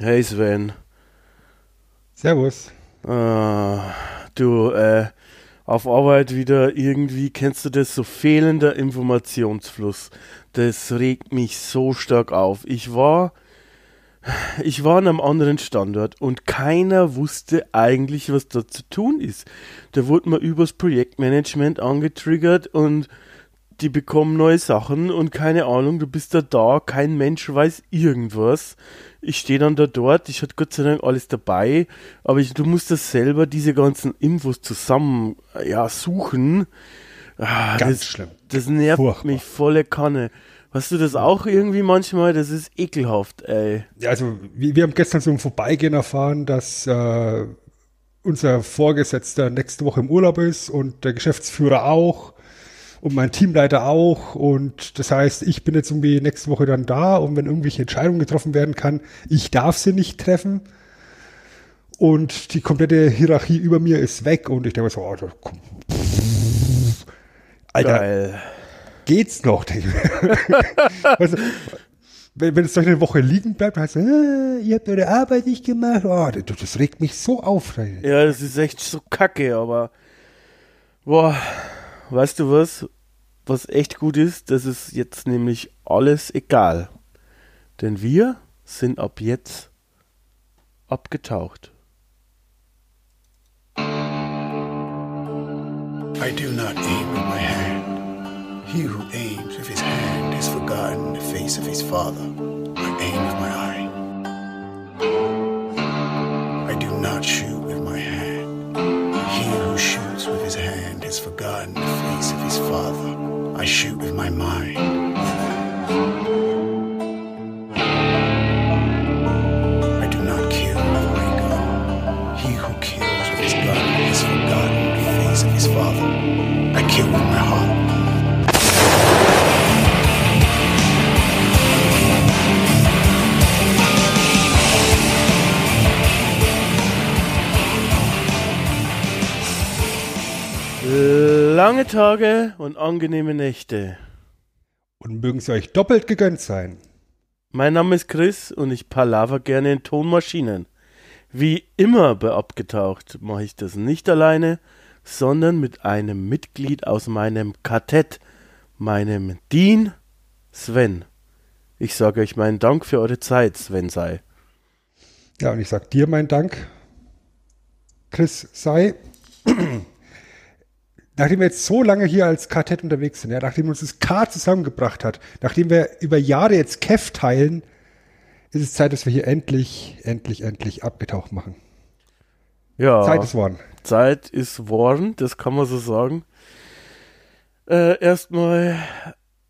Hey Sven. Servus. Ah, du, äh, auf Arbeit wieder irgendwie, kennst du das, so fehlender Informationsfluss. Das regt mich so stark auf. Ich war, ich war an einem anderen Standort und keiner wusste eigentlich, was da zu tun ist. Da wurde man übers Projektmanagement angetriggert und die bekommen neue Sachen und keine Ahnung, du bist da da, kein Mensch weiß irgendwas. Ich stehe dann da dort, ich hatte Gott sei Dank alles dabei, aber ich, du musst das selber, diese ganzen Infos zusammen ja, suchen. Ah, Ganz das, schlimm. Das nervt Furchtbar. mich volle Kanne. Hast du das auch irgendwie manchmal? Das ist ekelhaft, ey. Ja, also wir, wir haben gestern so im Vorbeigehen erfahren, dass äh, unser Vorgesetzter nächste Woche im Urlaub ist und der Geschäftsführer auch und mein Teamleiter auch. Und das heißt, ich bin jetzt irgendwie nächste Woche dann da und wenn irgendwelche Entscheidungen getroffen werden kann, ich darf sie nicht treffen. Und die komplette Hierarchie über mir ist weg und ich denke so, oh, komm. Alter, Geil. geht's noch? also, wenn, wenn es doch eine Woche liegen bleibt, dann heißt es, äh, ihr habt eure Arbeit nicht gemacht. Oh, das, das regt mich so auf. Ja, das ist echt so kacke, aber boah, weißt du was? Was echt gut ist, das ist jetzt nämlich alles egal. Denn wir sind ab jetzt abgetaucht. I do not aim with my hand. He who aims with his hand has forgotten the face of his father. I aim with my eye. I do not shoot father. I shoot with my mind. I do not kill with my gun. He who kills with his gun forgotten the face of his father. I kill with my heart. Lange Tage und angenehme Nächte. Und mögen sie euch doppelt gegönnt sein. Mein Name ist Chris und ich palaver gerne in Tonmaschinen. Wie immer bei Abgetaucht mache ich das nicht alleine, sondern mit einem Mitglied aus meinem Quartett, meinem Dean Sven. Ich sage euch meinen Dank für eure Zeit, Sven sei. Ja, und ich sage dir meinen Dank, Chris sei nachdem wir jetzt so lange hier als Quartett unterwegs sind, ja, nachdem uns das K zusammengebracht hat, nachdem wir über Jahre jetzt Kev teilen, ist es Zeit, dass wir hier endlich, endlich, endlich abgetaucht machen. Ja. Zeit ist worden. Zeit ist worden, das kann man so sagen. Äh, erstmal,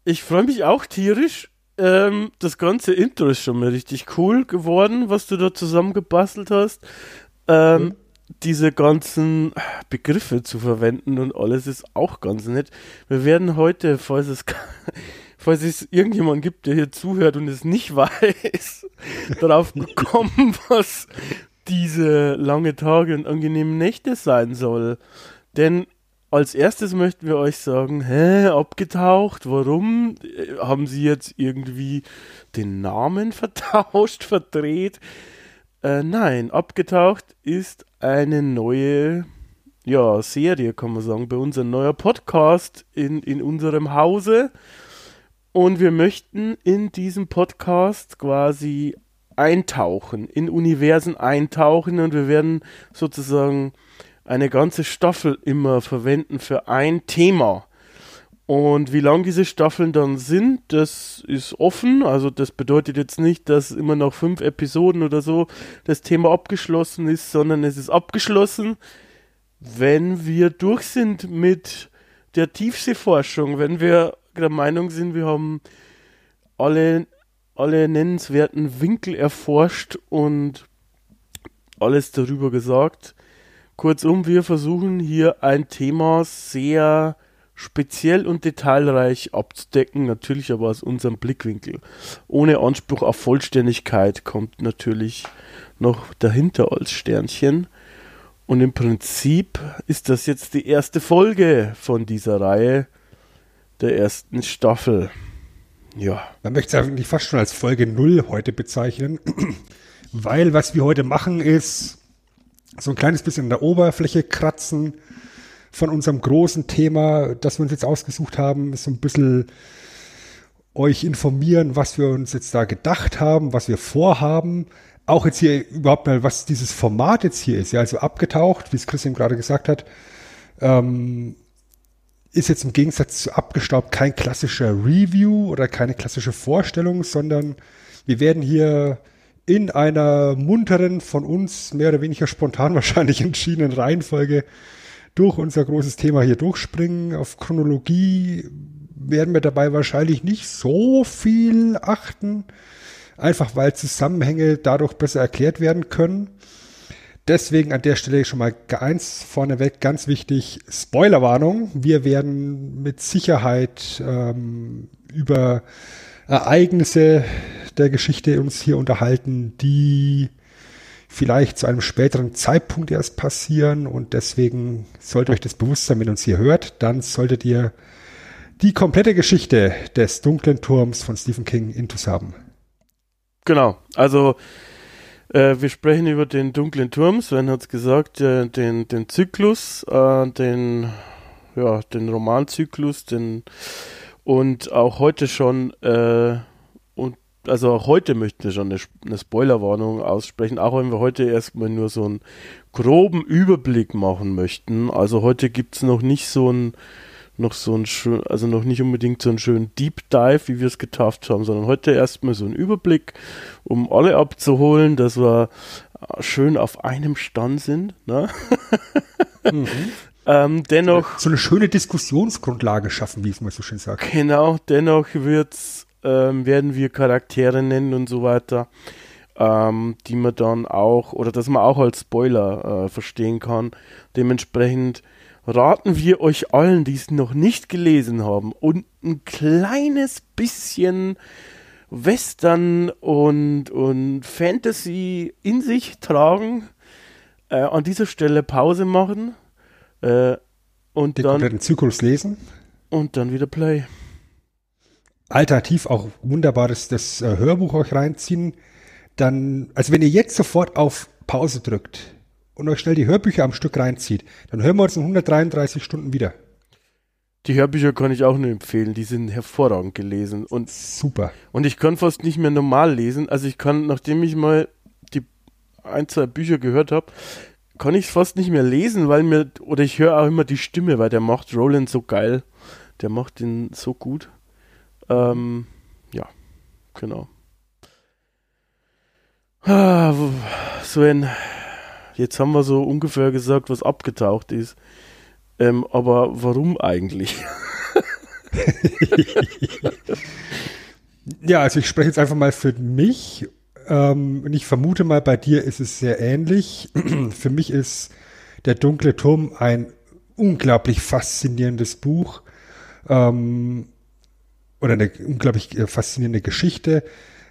ich freue mich auch tierisch. Ähm, das ganze Intro ist schon mal richtig cool geworden, was du da zusammengebastelt hast. Ähm, mhm diese ganzen Begriffe zu verwenden und alles ist auch ganz nett. Wir werden heute, falls es, falls es irgendjemand gibt, der hier zuhört und es nicht weiß, darauf kommen, was diese lange Tage und angenehmen Nächte sein soll. Denn als erstes möchten wir euch sagen, hä, abgetaucht, warum? Haben sie jetzt irgendwie den Namen vertauscht, verdreht? Äh, nein, abgetaucht ist eine neue ja, Serie, kann man sagen, bei uns ein neuer Podcast in, in unserem Hause. Und wir möchten in diesem Podcast quasi eintauchen, in Universen eintauchen und wir werden sozusagen eine ganze Staffel immer verwenden für ein Thema. Und wie lang diese Staffeln dann sind, das ist offen. Also das bedeutet jetzt nicht, dass immer noch fünf Episoden oder so das Thema abgeschlossen ist, sondern es ist abgeschlossen, wenn wir durch sind mit der Tiefseeforschung, wenn wir der Meinung sind, wir haben alle, alle nennenswerten Winkel erforscht und alles darüber gesagt. Kurzum, wir versuchen hier ein Thema sehr speziell und detailreich abzudecken, natürlich aber aus unserem Blickwinkel. Ohne Anspruch auf Vollständigkeit kommt natürlich noch dahinter als Sternchen. Und im Prinzip ist das jetzt die erste Folge von dieser Reihe der ersten Staffel. Ja. Man möchte es eigentlich fast schon als Folge 0 heute bezeichnen. weil was wir heute machen ist so ein kleines bisschen an der Oberfläche kratzen von unserem großen Thema, das wir uns jetzt ausgesucht haben, so ein bisschen euch informieren, was wir uns jetzt da gedacht haben, was wir vorhaben. Auch jetzt hier überhaupt mal, was dieses Format jetzt hier ist. Ja, also abgetaucht, wie es Christian gerade gesagt hat, ähm, ist jetzt im Gegensatz zu abgestaubt kein klassischer Review oder keine klassische Vorstellung, sondern wir werden hier in einer munteren, von uns mehr oder weniger spontan wahrscheinlich entschiedenen Reihenfolge durch unser großes Thema hier durchspringen. Auf Chronologie werden wir dabei wahrscheinlich nicht so viel achten, einfach weil Zusammenhänge dadurch besser erklärt werden können. Deswegen an der Stelle schon mal eins vorneweg, ganz wichtig, Spoilerwarnung. Wir werden mit Sicherheit ähm, über Ereignisse der Geschichte uns hier unterhalten, die vielleicht zu einem späteren Zeitpunkt erst passieren und deswegen sollte euch das bewusst sein, wenn ihr uns hier hört, dann solltet ihr die komplette Geschichte des dunklen Turms von Stephen King intus haben. Genau, also äh, wir sprechen über den dunklen Turm, Sven hat es gesagt, äh, den, den Zyklus, äh, den, ja, den Romanzyklus, den und auch heute schon äh, also auch heute möchten wir schon eine, eine Spoilerwarnung aussprechen, auch wenn wir heute erstmal nur so einen groben Überblick machen möchten. Also heute gibt es noch nicht so ein noch so ein schön, also noch nicht unbedingt so einen schönen Deep Dive, wie wir es getafft haben, sondern heute erstmal so einen Überblick, um alle abzuholen, dass wir schön auf einem Stand sind. Ne? Mhm. ähm, dennoch. So eine schöne Diskussionsgrundlage schaffen, wie es mal so schön sagt. Genau, dennoch wird es ähm, werden wir Charaktere nennen und so weiter, ähm, die man dann auch, oder dass man auch als Spoiler äh, verstehen kann. Dementsprechend raten wir euch allen, die es noch nicht gelesen haben und ein kleines bisschen Western und, und Fantasy in sich tragen, äh, an dieser Stelle Pause machen äh, und Den dann kompletten Zyklus lesen und dann wieder Play alternativ auch wunderbares das äh, Hörbuch euch reinziehen, dann, also wenn ihr jetzt sofort auf Pause drückt und euch schnell die Hörbücher am Stück reinzieht, dann hören wir uns in 133 Stunden wieder. Die Hörbücher kann ich auch nur empfehlen, die sind hervorragend gelesen und super. Und ich kann fast nicht mehr normal lesen, also ich kann, nachdem ich mal die ein, zwei Bücher gehört habe, kann ich es fast nicht mehr lesen, weil mir, oder ich höre auch immer die Stimme, weil der macht Roland so geil. Der macht den so gut. Ähm, ja, genau. Ah, Sven, jetzt haben wir so ungefähr gesagt, was abgetaucht ist. Ähm, aber warum eigentlich? ja, also ich spreche jetzt einfach mal für mich. Ähm, und ich vermute mal, bei dir ist es sehr ähnlich. für mich ist Der dunkle Turm ein unglaublich faszinierendes Buch. Ähm, oder eine unglaublich äh, faszinierende Geschichte.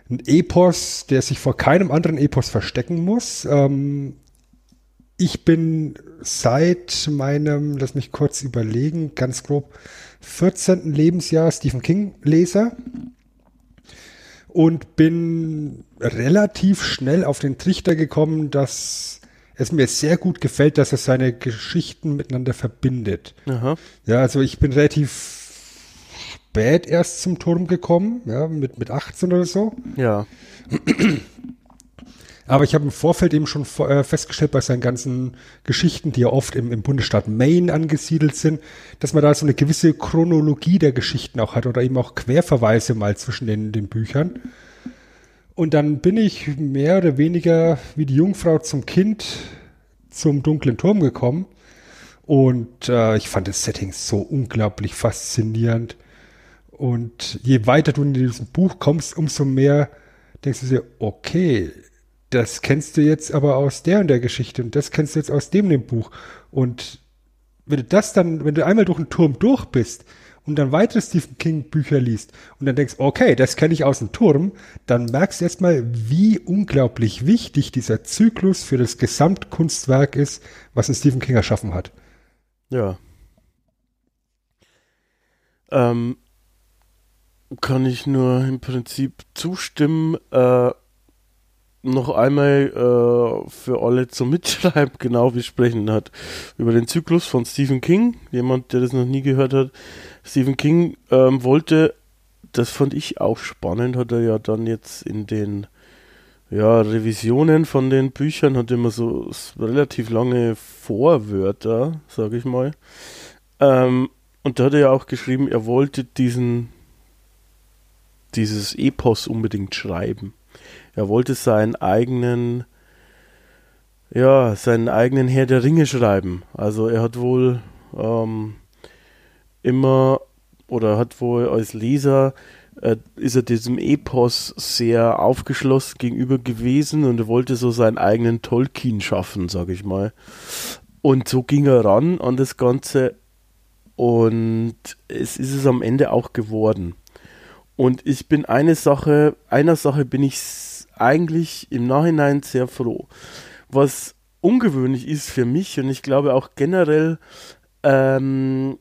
Ein Epos, der sich vor keinem anderen Epos verstecken muss. Ähm, ich bin seit meinem, lass mich kurz überlegen, ganz grob, 14. Lebensjahr Stephen King Leser und bin relativ schnell auf den Trichter gekommen, dass es mir sehr gut gefällt, dass er seine Geschichten miteinander verbindet. Aha. Ja, also ich bin relativ spät erst zum Turm gekommen, ja, mit, mit 18 oder so. Ja. Aber ich habe im Vorfeld eben schon äh, festgestellt bei seinen ganzen Geschichten, die ja oft im, im Bundesstaat Maine angesiedelt sind, dass man da so eine gewisse Chronologie der Geschichten auch hat oder eben auch Querverweise mal zwischen den, den Büchern. Und dann bin ich mehr oder weniger wie die Jungfrau zum Kind zum dunklen Turm gekommen. Und äh, ich fand das Setting so unglaublich faszinierend. Und je weiter du in diesem Buch kommst, umso mehr denkst du dir, okay, das kennst du jetzt aber aus der und der Geschichte und das kennst du jetzt aus dem, dem Buch. Und wenn du das dann, wenn du einmal durch den Turm durch bist und dann weitere Stephen King Bücher liest und dann denkst, okay, das kenne ich aus dem Turm, dann merkst du erstmal, wie unglaublich wichtig dieser Zyklus für das Gesamtkunstwerk ist, was ein Stephen King erschaffen hat. Ja. Ähm, kann ich nur im Prinzip zustimmen. Äh, noch einmal äh, für alle zum Mitschreiben genau besprechen hat. Über den Zyklus von Stephen King, jemand, der das noch nie gehört hat. Stephen King ähm, wollte, das fand ich auch spannend, hat er ja dann jetzt in den ja, Revisionen von den Büchern hat immer so relativ lange Vorwörter, sage ich mal. Ähm, und da hat er ja auch geschrieben, er wollte diesen dieses Epos unbedingt schreiben. Er wollte seinen eigenen ja, seinen eigenen Herr der Ringe schreiben. Also er hat wohl ähm, immer oder hat wohl als Leser äh, ist er diesem Epos sehr aufgeschlossen gegenüber gewesen und er wollte so seinen eigenen Tolkien schaffen, sag ich mal. Und so ging er ran an das Ganze und es ist es am Ende auch geworden. Und ich bin eine Sache, einer Sache bin ich eigentlich im Nachhinein sehr froh. Was ungewöhnlich ist für mich und ich glaube auch generell ähm,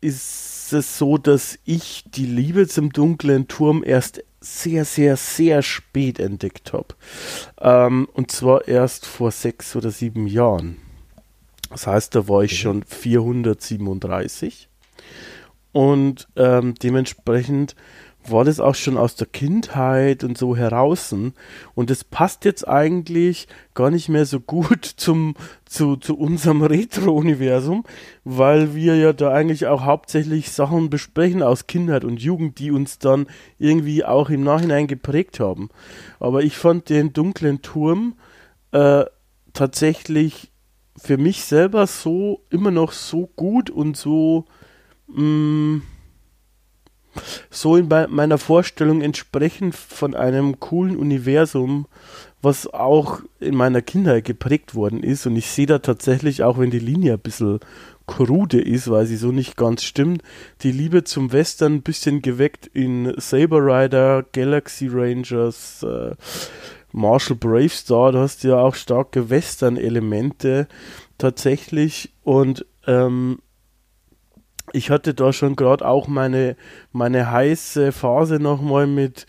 ist es so, dass ich die Liebe zum dunklen Turm erst sehr, sehr, sehr spät entdeckt habe. Ähm, und zwar erst vor sechs oder sieben Jahren. Das heißt, da war ich schon 437. Und ähm, dementsprechend war das auch schon aus der Kindheit und so heraus. Und das passt jetzt eigentlich gar nicht mehr so gut zum, zu, zu unserem Retro-Universum, weil wir ja da eigentlich auch hauptsächlich Sachen besprechen aus Kindheit und Jugend, die uns dann irgendwie auch im Nachhinein geprägt haben. Aber ich fand den dunklen Turm äh, tatsächlich für mich selber so immer noch so gut und so mm, so in meiner Vorstellung entsprechend von einem coolen Universum, was auch in meiner Kindheit geprägt worden ist. Und ich sehe da tatsächlich, auch wenn die Linie ein bisschen krude ist, weil sie so nicht ganz stimmt, die Liebe zum Western ein bisschen geweckt in Saber Rider, Galaxy Rangers, äh, Marshall Bravestar, da hast du ja auch starke Western-Elemente tatsächlich. Und ähm, ich hatte da schon gerade auch meine, meine heiße Phase nochmal mit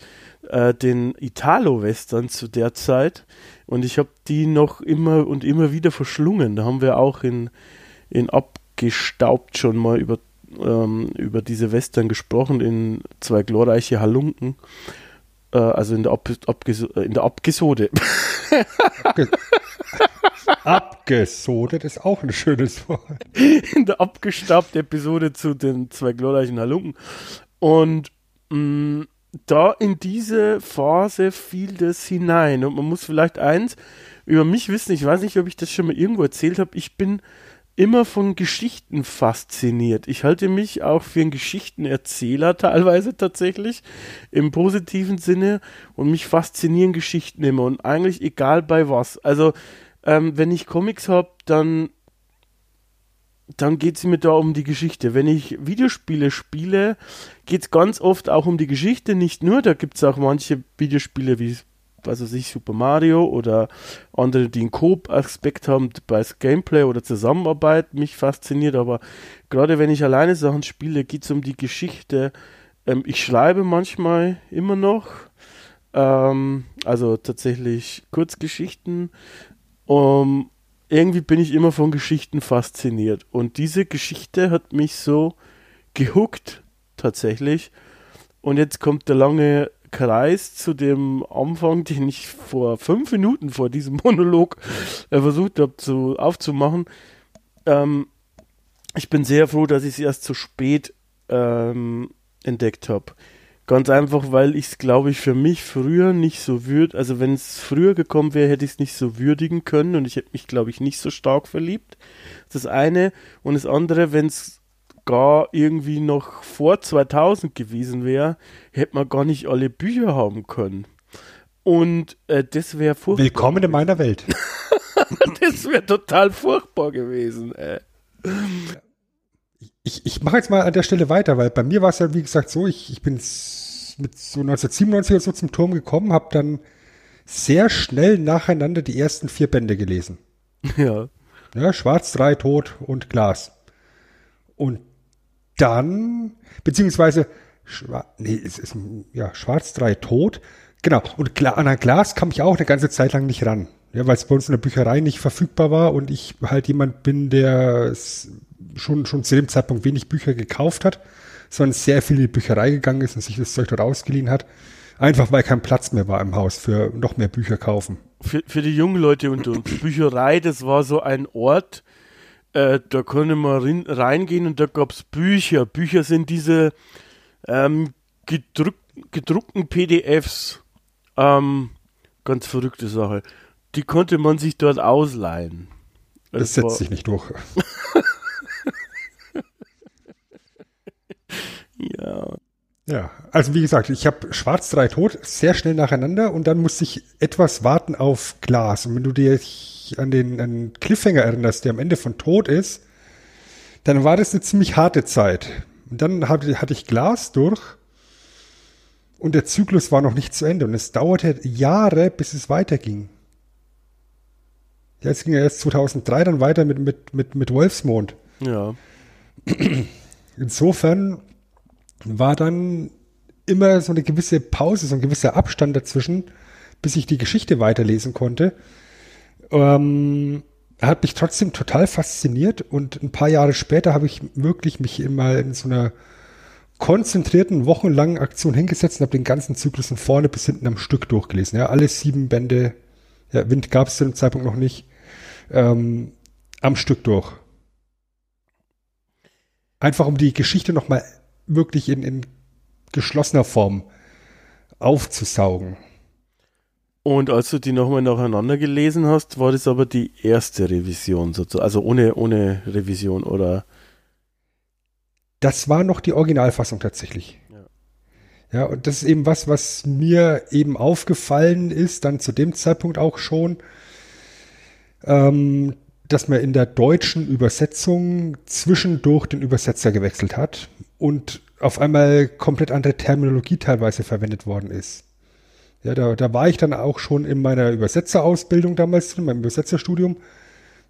äh, den Italo-Western zu der Zeit. Und ich habe die noch immer und immer wieder verschlungen. Da haben wir auch in, in Abgestaubt schon mal über, ähm, über diese Western gesprochen, in zwei glorreiche Halunken. Äh, also in der, Ab Abges in der Abgesode. Abgesode, das ist auch ein schönes Wort. In der abgestaubten Episode zu den zwei glorreichen Halunken. Und mh, mm, da in diese Phase fiel das hinein. Und man muss vielleicht eins über mich wissen, ich weiß nicht, ob ich das schon mal irgendwo erzählt habe, ich bin immer von Geschichten fasziniert. Ich halte mich auch für einen Geschichtenerzähler teilweise tatsächlich im positiven Sinne und mich faszinieren Geschichten immer und eigentlich egal bei was. Also ähm, wenn ich Comics habe, dann dann geht es mir da um die Geschichte. Wenn ich Videospiele spiele, geht es ganz oft auch um die Geschichte, nicht nur. Da gibt es auch manche Videospiele wie was weiß ich, Super Mario oder andere, die einen Coop-Aspekt haben bei Gameplay oder Zusammenarbeit, mich fasziniert, aber gerade wenn ich alleine Sachen spiele, geht es um die Geschichte. Ähm, ich schreibe manchmal immer noch, ähm, also tatsächlich Kurzgeschichten. Um, irgendwie bin ich immer von Geschichten fasziniert und diese Geschichte hat mich so gehuckt tatsächlich. Und jetzt kommt der lange Kreis zu dem Anfang, den ich vor fünf Minuten vor diesem Monolog äh, versucht habe zu, aufzumachen. Ähm, ich bin sehr froh, dass ich es erst zu spät ähm, entdeckt habe. Ganz einfach, weil ich es, glaube ich, für mich früher nicht so würd, also wenn es früher gekommen wäre, hätte ich es nicht so würdigen können und ich hätte mich, glaube ich, nicht so stark verliebt. Das eine. Und das andere, wenn es gar irgendwie noch vor 2000 gewesen wäre, hätte man gar nicht alle Bücher haben können. Und äh, das wäre furchtbar. Willkommen in meiner Welt. das wäre total furchtbar gewesen. Äh. Ich, ich mache jetzt mal an der Stelle weiter, weil bei mir war es ja, wie gesagt, so, ich, ich bin mit so 1997 oder so zum Turm gekommen, habe dann sehr schnell nacheinander die ersten vier Bände gelesen. Ja. ja Schwarz, Drei, Tod und Glas. Und dann, beziehungsweise, Schwa nee, es ist, ja, Schwarz 3 tot, Genau. Und an ein Glas kam ich auch eine ganze Zeit lang nicht ran. Ja, weil es bei uns in der Bücherei nicht verfügbar war und ich halt jemand bin, der schon, schon zu dem Zeitpunkt wenig Bücher gekauft hat, sondern sehr viel in die Bücherei gegangen ist und sich das Zeug dort ausgeliehen hat. Einfach weil kein Platz mehr war im Haus für noch mehr Bücher kaufen. Für, für die jungen Leute unter uns. Bücherei, das war so ein Ort, äh, da konnte man reingehen und da gab es Bücher. Bücher sind diese ähm, gedruck, gedruckten PDFs. Ähm, ganz verrückte Sache. Die konnte man sich dort ausleihen. Das, das setzt sich nicht durch. ja. Ja, also wie gesagt, ich habe Schwarz 3 tot sehr schnell nacheinander und dann musste ich etwas warten auf Glas. Und wenn du dich an den an Cliffhanger erinnerst, der am Ende von Tod ist, dann war das eine ziemlich harte Zeit. Und dann hatte, hatte ich Glas durch und der Zyklus war noch nicht zu Ende und es dauerte Jahre, bis es weiterging. Jetzt ging er erst 2003 dann weiter mit, mit, mit, mit Wolfsmond. Ja. Insofern war dann immer so eine gewisse Pause, so ein gewisser Abstand dazwischen, bis ich die Geschichte weiterlesen konnte. Ähm, hat mich trotzdem total fasziniert und ein paar Jahre später habe ich wirklich mich mal in so einer konzentrierten, wochenlangen Aktion hingesetzt und habe den ganzen Zyklus von vorne bis hinten am Stück durchgelesen. Ja, alle sieben Bände, ja, Wind gab es zu dem Zeitpunkt noch nicht, ähm, am Stück durch. Einfach um die Geschichte nochmal wirklich in, in geschlossener Form aufzusaugen. Und als du die nochmal nacheinander gelesen hast, war das aber die erste Revision, sozusagen, also ohne, ohne Revision, oder? Das war noch die Originalfassung tatsächlich. Ja. ja, und das ist eben was, was mir eben aufgefallen ist, dann zu dem Zeitpunkt auch schon, ähm, dass man in der deutschen Übersetzung zwischendurch den Übersetzer gewechselt hat und auf einmal komplett andere Terminologie teilweise verwendet worden ist. Ja, da, da war ich dann auch schon in meiner Übersetzerausbildung damals, in meinem Übersetzerstudium,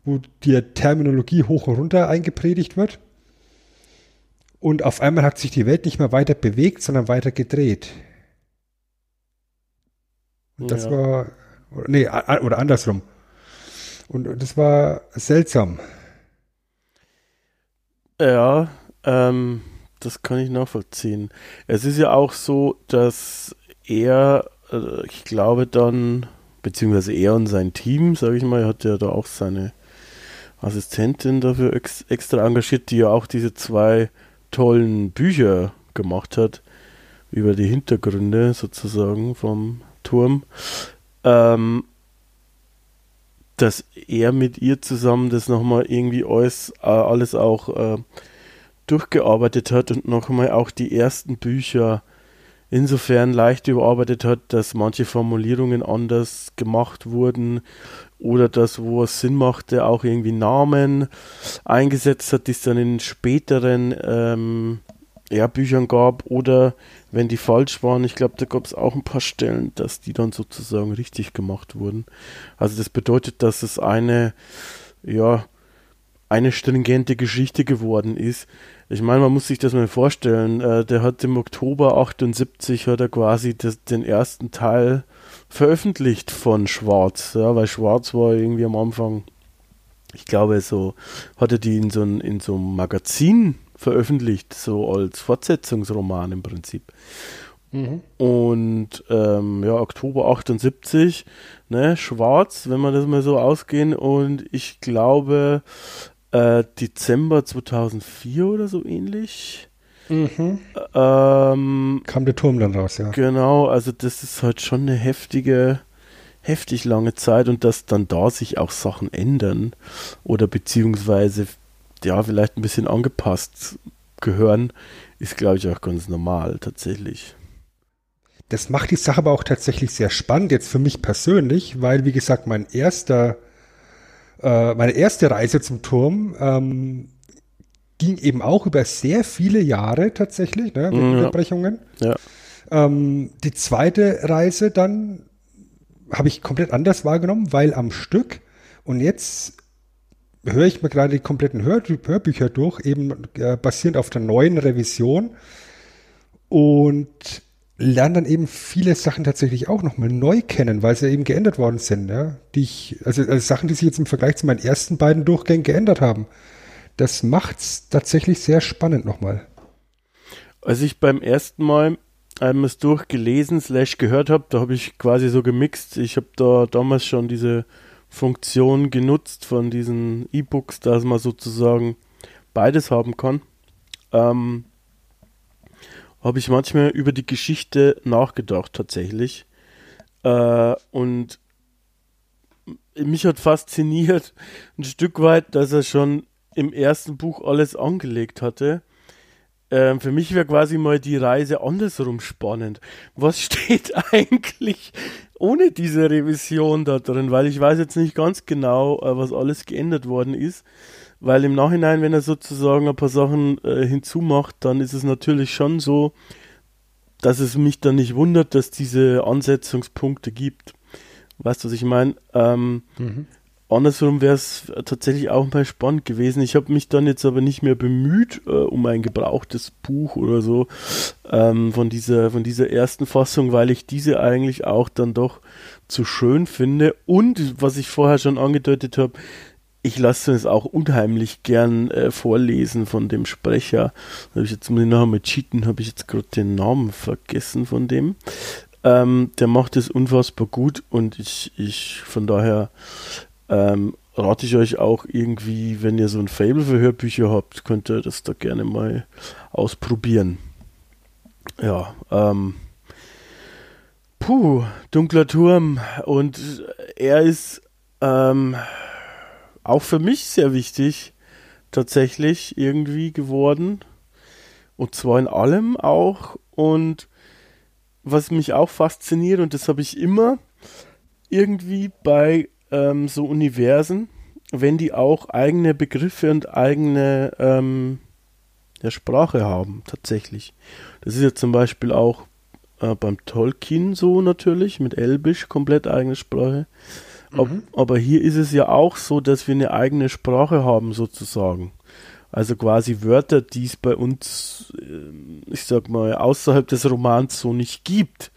wo die Terminologie hoch und runter eingepredigt wird. Und auf einmal hat sich die Welt nicht mehr weiter bewegt, sondern weiter gedreht. Und das ja. war, nee, oder andersrum. Und das war seltsam. Ja, ähm, das kann ich nachvollziehen. Es ist ja auch so, dass er, äh, ich glaube dann, beziehungsweise er und sein Team, sage ich mal, hat ja da auch seine Assistentin dafür ex extra engagiert, die ja auch diese zwei tollen Bücher gemacht hat über die Hintergründe sozusagen vom Turm. Ähm, dass er mit ihr zusammen das nochmal irgendwie alles, äh, alles auch äh, durchgearbeitet hat und nochmal auch die ersten Bücher insofern leicht überarbeitet hat, dass manche Formulierungen anders gemacht wurden oder dass, wo es Sinn machte, auch irgendwie Namen eingesetzt hat, die es dann in späteren ähm, ja, Büchern gab oder wenn die falsch waren, ich glaube, da gab es auch ein paar Stellen, dass die dann sozusagen richtig gemacht wurden. Also das bedeutet, dass es eine, ja, eine stringente Geschichte geworden ist. Ich meine, man muss sich das mal vorstellen. Äh, der hat im Oktober 78 hat er quasi das, den ersten Teil veröffentlicht von Schwarz, ja, weil Schwarz war irgendwie am Anfang, ich glaube, so hatte die in so, ein, in so einem Magazin veröffentlicht, so als Fortsetzungsroman im Prinzip. Mhm. Und ähm, ja, Oktober 78, ne, schwarz, wenn man das mal so ausgehen. Und ich glaube, äh, Dezember 2004 oder so ähnlich. Mhm. Ähm, Kam der Turm dann raus, ja. Genau, also das ist halt schon eine heftige, heftig lange Zeit und dass dann da sich auch Sachen ändern oder beziehungsweise ja, vielleicht ein bisschen angepasst gehören, ist, glaube ich, auch ganz normal tatsächlich. Das macht die Sache aber auch tatsächlich sehr spannend, jetzt für mich persönlich, weil, wie gesagt, mein erster, äh, meine erste Reise zum Turm ähm, ging eben auch über sehr viele Jahre tatsächlich, ne, mit ja. Unterbrechungen. Ja. Ähm, die zweite Reise dann habe ich komplett anders wahrgenommen, weil am Stück und jetzt höre ich mir gerade die kompletten Hör Hörbücher durch, eben äh, basierend auf der neuen Revision. Und lerne dann eben viele Sachen tatsächlich auch nochmal neu kennen, weil sie eben geändert worden sind, ja. Die ich, also, also Sachen, die sich jetzt im Vergleich zu meinen ersten beiden Durchgängen geändert haben. Das macht's tatsächlich sehr spannend nochmal. Als ich beim ersten Mal einmal es durchgelesen slash gehört habe, da habe ich quasi so gemixt. Ich habe da damals schon diese Funktion genutzt von diesen E-Books, dass man sozusagen beides haben kann. Ähm, habe ich manchmal über die Geschichte nachgedacht tatsächlich. Äh, und mich hat fasziniert ein Stück weit, dass er schon im ersten Buch alles angelegt hatte. Ähm, für mich wäre quasi mal die Reise andersrum spannend. Was steht eigentlich ohne diese Revision da drin? Weil ich weiß jetzt nicht ganz genau, äh, was alles geändert worden ist weil im Nachhinein, wenn er sozusagen ein paar Sachen äh, hinzumacht, dann ist es natürlich schon so, dass es mich dann nicht wundert, dass diese Ansetzungspunkte gibt. Weißt du, was ich meine? Ähm, mhm. Andersrum wäre es tatsächlich auch mal spannend gewesen. Ich habe mich dann jetzt aber nicht mehr bemüht äh, um ein gebrauchtes Buch oder so ähm, von, dieser, von dieser ersten Fassung, weil ich diese eigentlich auch dann doch zu schön finde. Und was ich vorher schon angedeutet habe, ich lasse es auch unheimlich gern äh, vorlesen von dem Sprecher. Da ich jetzt muss ich nachher mal cheaten, habe ich jetzt gerade den Namen vergessen von dem. Ähm, der macht es unfassbar gut und ich, ich von daher ähm, rate ich euch auch irgendwie, wenn ihr so ein Fable für Hörbücher habt, könnt ihr das da gerne mal ausprobieren. Ja, ähm, puh, dunkler Turm und er ist ähm, auch für mich sehr wichtig tatsächlich irgendwie geworden. Und zwar in allem auch. Und was mich auch fasziniert, und das habe ich immer irgendwie bei ähm, so Universen, wenn die auch eigene Begriffe und eigene ähm, ja, Sprache haben, tatsächlich. Das ist ja zum Beispiel auch äh, beim Tolkien so natürlich, mit Elbisch komplett eigene Sprache. Mhm. aber hier ist es ja auch so, dass wir eine eigene Sprache haben, sozusagen. Also quasi Wörter, die es bei uns, äh, ich sag mal, außerhalb des Romans so nicht gibt.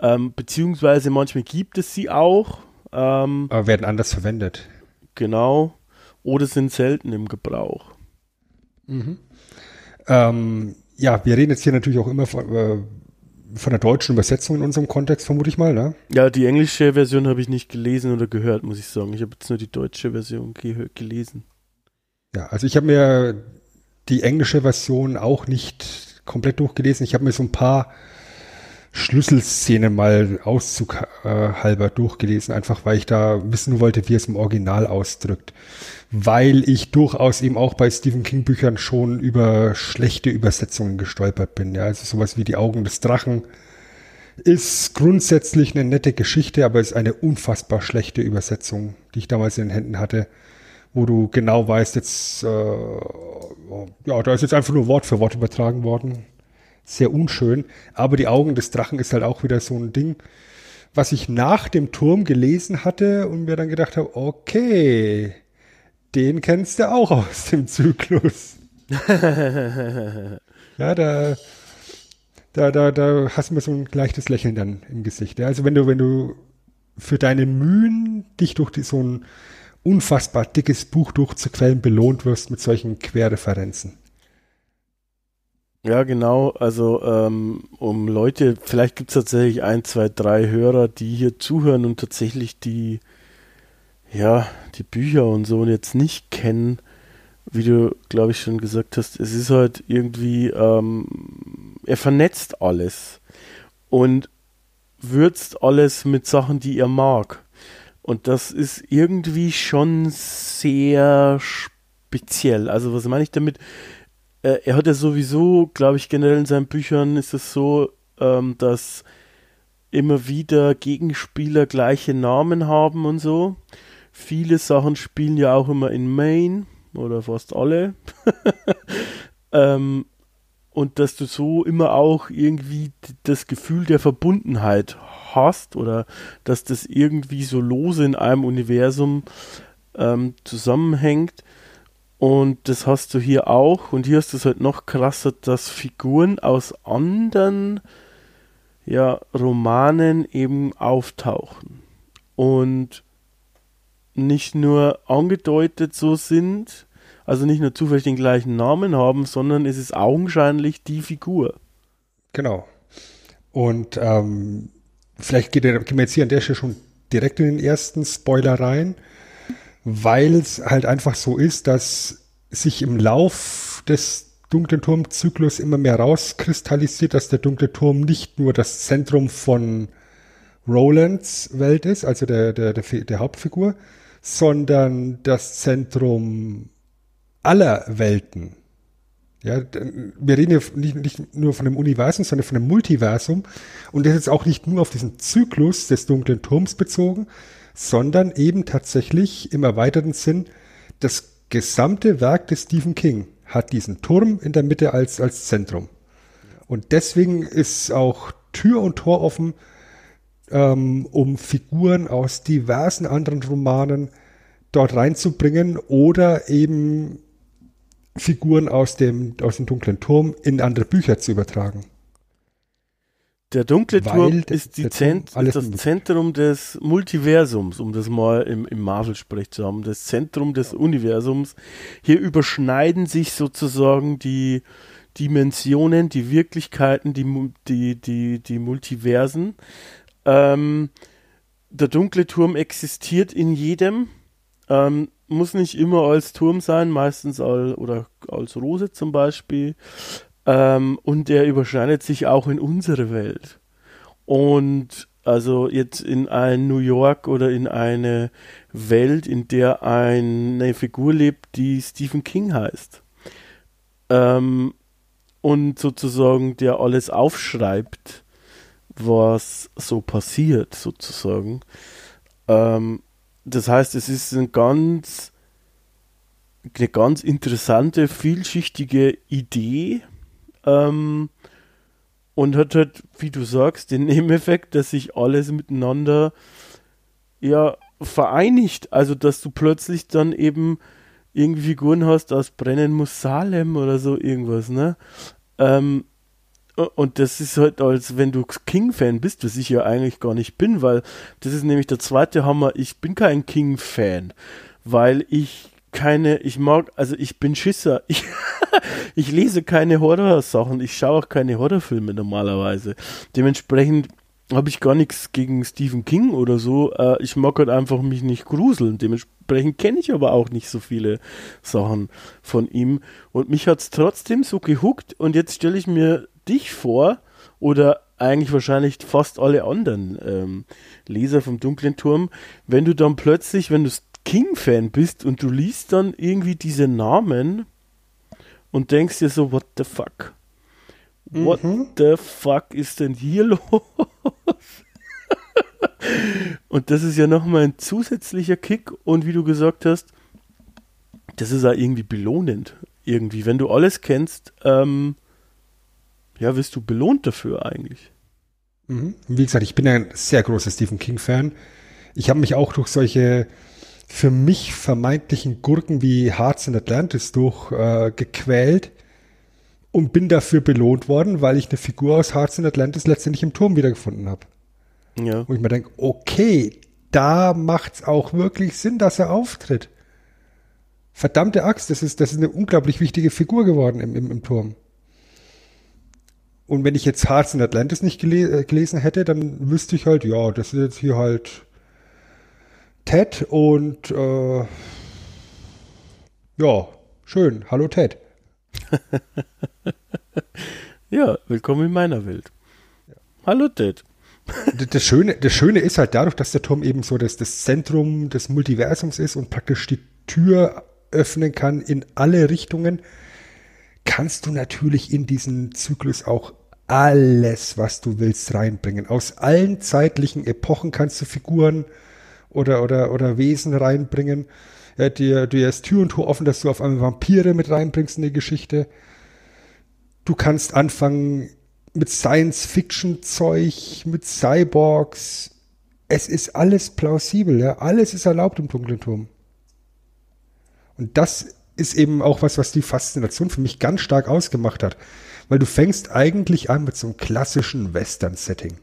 Ähm, beziehungsweise manchmal gibt es sie auch. Ähm, aber werden anders verwendet. Genau. Oder sind selten im Gebrauch. Mhm. Ähm, ja, wir reden jetzt hier natürlich auch immer von, äh, von der deutschen Übersetzung in unserem Kontext, vermute ich mal, ne? Ja, die englische Version habe ich nicht gelesen oder gehört, muss ich sagen. Ich habe jetzt nur die deutsche Version ge gelesen. Ja, also ich habe mir die englische Version auch nicht komplett durchgelesen. Ich habe mir so ein paar Schlüsselszenen mal Auszug äh, halber durchgelesen, einfach weil ich da wissen wollte, wie es im Original ausdrückt weil ich durchaus eben auch bei Stephen King Büchern schon über schlechte Übersetzungen gestolpert bin. Ja, also sowas wie die Augen des Drachen ist grundsätzlich eine nette Geschichte, aber ist eine unfassbar schlechte Übersetzung, die ich damals in den Händen hatte, wo du genau weißt, jetzt, äh, ja, da ist jetzt einfach nur Wort für Wort übertragen worden. Sehr unschön. Aber die Augen des Drachen ist halt auch wieder so ein Ding, was ich nach dem Turm gelesen hatte und mir dann gedacht habe, okay, den kennst du auch aus dem Zyklus. ja, da, da, da, da hast du mir so ein leichtes Lächeln dann im Gesicht. Ja? Also wenn du, wenn du für deine Mühen dich durch die, so ein unfassbar dickes Buch durchzuquellen belohnt wirst mit solchen Querreferenzen. Ja, genau. Also ähm, um Leute, vielleicht gibt es tatsächlich ein, zwei, drei Hörer, die hier zuhören und tatsächlich die ja, die Bücher und so jetzt nicht kennen, wie du, glaube ich, schon gesagt hast, es ist halt irgendwie, ähm, er vernetzt alles und würzt alles mit Sachen, die er mag. Und das ist irgendwie schon sehr speziell. Also was meine ich damit? Äh, er hat ja sowieso, glaube ich, generell in seinen Büchern ist es so, ähm, dass immer wieder Gegenspieler gleiche Namen haben und so viele Sachen spielen ja auch immer in Main oder fast alle. ähm, und dass du so immer auch irgendwie das Gefühl der Verbundenheit hast oder dass das irgendwie so lose in einem Universum ähm, zusammenhängt. Und das hast du hier auch. Und hier ist es halt noch krasser, dass Figuren aus anderen ja, Romanen eben auftauchen und nicht nur angedeutet so sind, also nicht nur zufällig den gleichen Namen haben, sondern es ist augenscheinlich die Figur. Genau. Und ähm, vielleicht gehen wir jetzt hier an der Stelle schon direkt in den ersten Spoiler rein, weil es halt einfach so ist, dass sich im Lauf des dunklen Turmzyklus immer mehr rauskristallisiert, dass der dunkle Turm nicht nur das Zentrum von Rolands Welt ist, also der, der, der, der Hauptfigur, sondern das Zentrum aller Welten. Ja, wir reden ja nicht, nicht nur von einem Universum, sondern von einem Multiversum. Und das ist auch nicht nur auf diesen Zyklus des dunklen Turms bezogen, sondern eben tatsächlich im erweiterten Sinn das gesamte Werk des Stephen King hat diesen Turm in der Mitte als, als Zentrum. Und deswegen ist auch Tür und Tor offen, ähm, um Figuren aus diversen anderen Romanen dort reinzubringen oder eben Figuren aus dem, aus dem dunklen Turm in andere Bücher zu übertragen. Der dunkle Turm ist, die Zent ist das Zentrum des Multiversums, um das mal im, im Marvel-Sprech zu haben, das Zentrum des Universums. Hier überschneiden sich sozusagen die Dimensionen, die Wirklichkeiten, die, die, die, die Multiversen. Ähm, der dunkle Turm existiert in jedem. Ähm, muss nicht immer als Turm sein, meistens als, oder als Rose zum Beispiel. Ähm, und der überschneidet sich auch in unsere Welt. Und also jetzt in ein New York oder in eine Welt, in der eine Figur lebt, die Stephen King heißt. Ähm, und sozusagen der alles aufschreibt, was so passiert, sozusagen. Ähm, das heißt, es ist ein ganz, eine ganz interessante, vielschichtige Idee ähm, und hat halt, wie du sagst, den Nebeneffekt, dass sich alles miteinander ja vereinigt. Also, dass du plötzlich dann eben irgendwie Figuren hast aus Brennen muss Salem oder so irgendwas, ne? Ähm, und das ist halt, als wenn du King-Fan bist, was ich ja eigentlich gar nicht bin, weil das ist nämlich der zweite Hammer. Ich bin kein King-Fan, weil ich keine, ich mag, also ich bin Schisser. Ich, ich lese keine Horror-Sachen, ich schaue auch keine Horrorfilme normalerweise. Dementsprechend habe ich gar nichts gegen Stephen King oder so. Äh, ich mag halt einfach mich nicht gruseln. Dementsprechend kenne ich aber auch nicht so viele Sachen von ihm. Und mich hat es trotzdem so gehuckt. Und jetzt stelle ich mir dich vor oder eigentlich wahrscheinlich fast alle anderen ähm, Leser vom Dunklen Turm, wenn du dann plötzlich, wenn du King-Fan bist und du liest dann irgendwie diese Namen und denkst dir so, what the fuck? What mhm. the fuck ist denn hier los? und das ist ja nochmal ein zusätzlicher Kick und wie du gesagt hast, das ist auch irgendwie belohnend. Irgendwie, wenn du alles kennst, ähm, ja, wirst du belohnt dafür eigentlich. Mhm. Wie gesagt, ich bin ein sehr großer Stephen King-Fan. Ich habe mich auch durch solche für mich vermeintlichen Gurken wie Hearts in Atlantis durchgequält äh, und bin dafür belohnt worden, weil ich eine Figur aus Hearts in Atlantis letztendlich im Turm wiedergefunden habe. Ja. Wo ich mir denke, okay, da macht's auch wirklich Sinn, dass er auftritt. Verdammte Axt, das ist, das ist eine unglaublich wichtige Figur geworden im, im, im Turm. Und wenn ich jetzt Hearts in Atlantis nicht gele äh, gelesen hätte, dann wüsste ich halt, ja, das ist jetzt hier halt Ted und äh, ja, schön. Hallo Ted. ja, willkommen in meiner Welt. Hallo Ted. das, Schöne, das Schöne ist halt dadurch, dass der Tom eben so das, das Zentrum des Multiversums ist und praktisch die Tür öffnen kann in alle Richtungen, kannst du natürlich in diesen Zyklus auch alles, was du willst, reinbringen. Aus allen zeitlichen Epochen kannst du Figuren oder, oder, oder Wesen reinbringen. Ja, dir, dir ist Tür und Tor offen, dass du auf einmal Vampire mit reinbringst in die Geschichte. Du kannst anfangen mit Science-Fiction-Zeug, mit Cyborgs. Es ist alles plausibel, ja. Alles ist erlaubt im dunklen Turm. Und das ist eben auch was, was die Faszination für mich ganz stark ausgemacht hat. Weil du fängst eigentlich an mit so einem klassischen Western-Setting.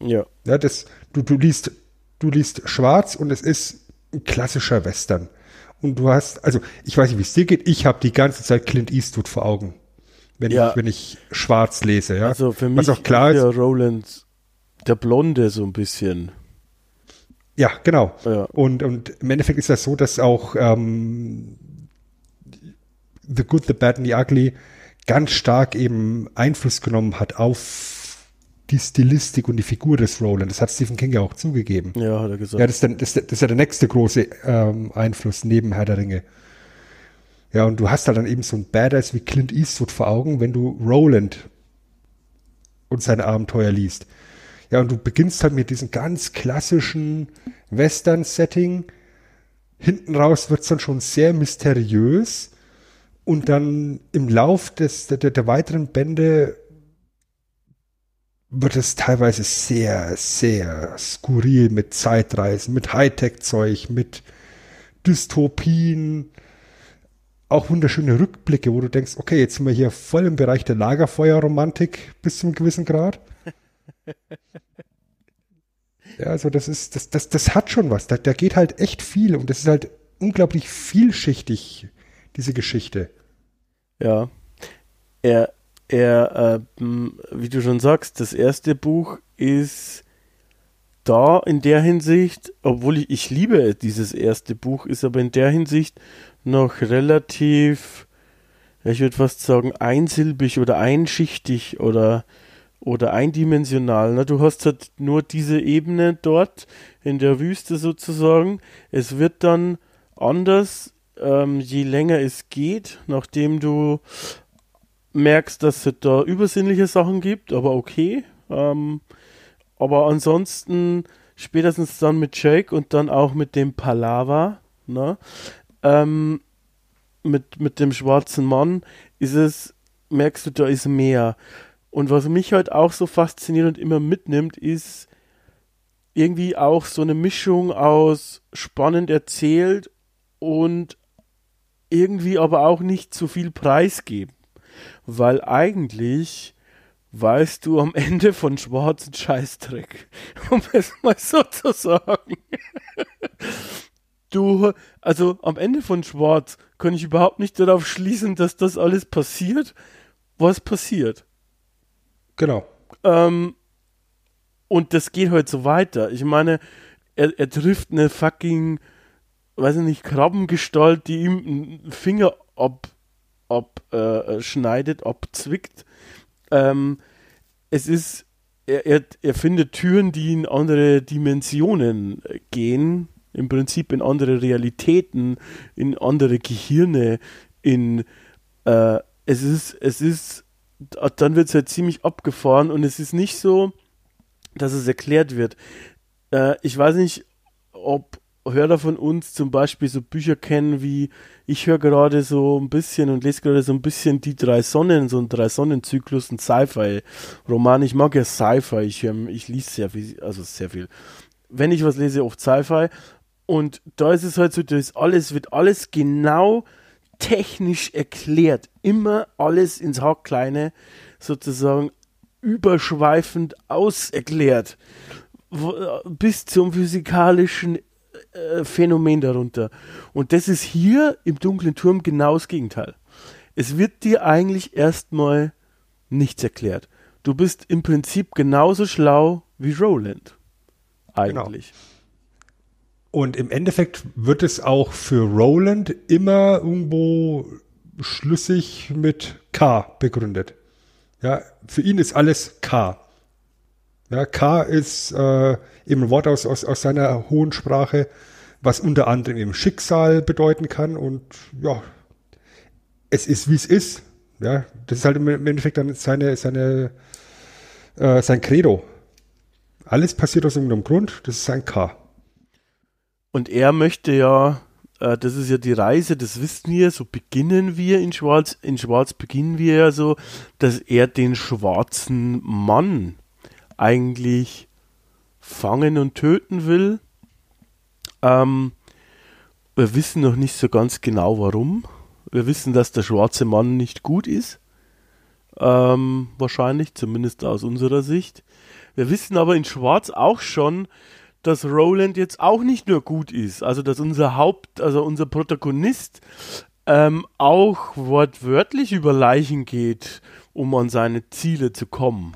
Ja. Ja, das, du, du liest, du liest schwarz und es ist ein klassischer Western. Und du hast, also ich weiß nicht, wie es dir geht, ich habe die ganze Zeit Clint Eastwood vor Augen, wenn ja. ich wenn ich schwarz lese, ja. Also für mich Was auch klar ist der Roland der Blonde so ein bisschen. Ja, genau. Ja. Und und im Endeffekt ist das so, dass auch ähm, The Good, The Bad and The Ugly ganz stark eben Einfluss genommen hat auf die Stilistik und die Figur des Roland. Das hat Stephen King ja auch zugegeben. Ja, hat er gesagt. Ja, das ist, dann, das, das ist ja der nächste große ähm, Einfluss neben Herr der Ringe. Ja, und du hast da dann eben so ein Badass wie Clint Eastwood vor Augen, wenn du Roland und seine Abenteuer liest. Ja, und du beginnst halt mit diesem ganz klassischen Western-Setting. Hinten raus wird's dann schon sehr mysteriös. Und dann im Lauf des, der, der weiteren Bände wird es teilweise sehr, sehr skurril mit Zeitreisen, mit Hightech-Zeug, mit Dystopien, auch wunderschöne Rückblicke, wo du denkst, okay, jetzt sind wir hier voll im Bereich der Lagerfeuerromantik bis zu einem gewissen Grad. ja, also das ist, das, das, das hat schon was. Da, da geht halt echt viel und das ist halt unglaublich vielschichtig, diese Geschichte. Ja. Er, er, äh, wie du schon sagst, das erste Buch ist da in der Hinsicht, obwohl ich, ich liebe dieses erste Buch, ist aber in der Hinsicht noch relativ, ich würde fast sagen, einsilbig oder einschichtig oder, oder eindimensional. Ne? Du hast halt nur diese Ebene dort in der Wüste sozusagen. Es wird dann anders, ähm, je länger es geht, nachdem du merkst, dass es da übersinnliche Sachen gibt, aber okay. Ähm, aber ansonsten, spätestens dann mit Jake und dann auch mit dem Palava, ne? Ähm, mit, mit dem schwarzen Mann, ist es, merkst du, da ist mehr. Und was mich halt auch so fasziniert und immer mitnimmt, ist irgendwie auch so eine Mischung aus spannend erzählt und irgendwie aber auch nicht zu viel preisgeben weil eigentlich weißt du am Ende von schwarzen Scheißdreck, um es mal so zu sagen. Du, also am Ende von Schwarz kann ich überhaupt nicht darauf schließen, dass das alles passiert, was passiert. Genau. Ähm, und das geht halt so weiter. Ich meine, er, er trifft eine fucking, weiß ich nicht, Krabbengestalt, die ihm einen Finger ab abschneidet, äh, abzwickt. Ähm, es ist, er, er, er findet Türen, die in andere Dimensionen gehen, im Prinzip in andere Realitäten, in andere Gehirne, in äh, es ist, es ist, dann wird es halt ziemlich abgefahren und es ist nicht so, dass es erklärt wird. Äh, ich weiß nicht, ob Hörer von uns zum Beispiel so Bücher kennen wie, ich höre gerade so ein bisschen und lese gerade so ein bisschen die drei Sonnen, so ein drei Sonnenzyklus, ein Sci-Fi-Roman. Ich mag ja Sci-Fi, ich, ich lese sehr viel, also sehr viel. Wenn ich was lese, oft Sci-Fi. Und da ist es halt so, das alles, wird alles genau technisch erklärt. Immer alles ins Haarkleine sozusagen überschweifend auserklärt. Bis zum physikalischen äh, Phänomen darunter. Und das ist hier im dunklen Turm genau das Gegenteil. Es wird dir eigentlich erstmal nichts erklärt. Du bist im Prinzip genauso schlau wie Roland. Eigentlich. Genau. Und im Endeffekt wird es auch für Roland immer irgendwo schlüssig mit K begründet. Ja, für ihn ist alles K. Ja, K ist äh, eben ein Wort aus, aus, aus seiner hohen Sprache, was unter anderem eben Schicksal bedeuten kann und ja, es ist wie es ist. Ja, das ist halt im Endeffekt dann seine, seine, äh, sein Credo. Alles passiert aus irgendeinem Grund, das ist sein K. Und er möchte ja, äh, das ist ja die Reise, das wissen wir, so beginnen wir in Schwarz, in Schwarz beginnen wir ja so, dass er den schwarzen Mann eigentlich fangen und töten will. Ähm, Wir wissen noch nicht so ganz genau warum. Wir wissen, dass der schwarze Mann nicht gut ist. Ähm, wahrscheinlich, zumindest aus unserer Sicht. Wir wissen aber in Schwarz auch schon, dass Roland jetzt auch nicht nur gut ist. Also, dass unser Haupt, also unser Protagonist ähm, auch wortwörtlich über Leichen geht, um an seine Ziele zu kommen.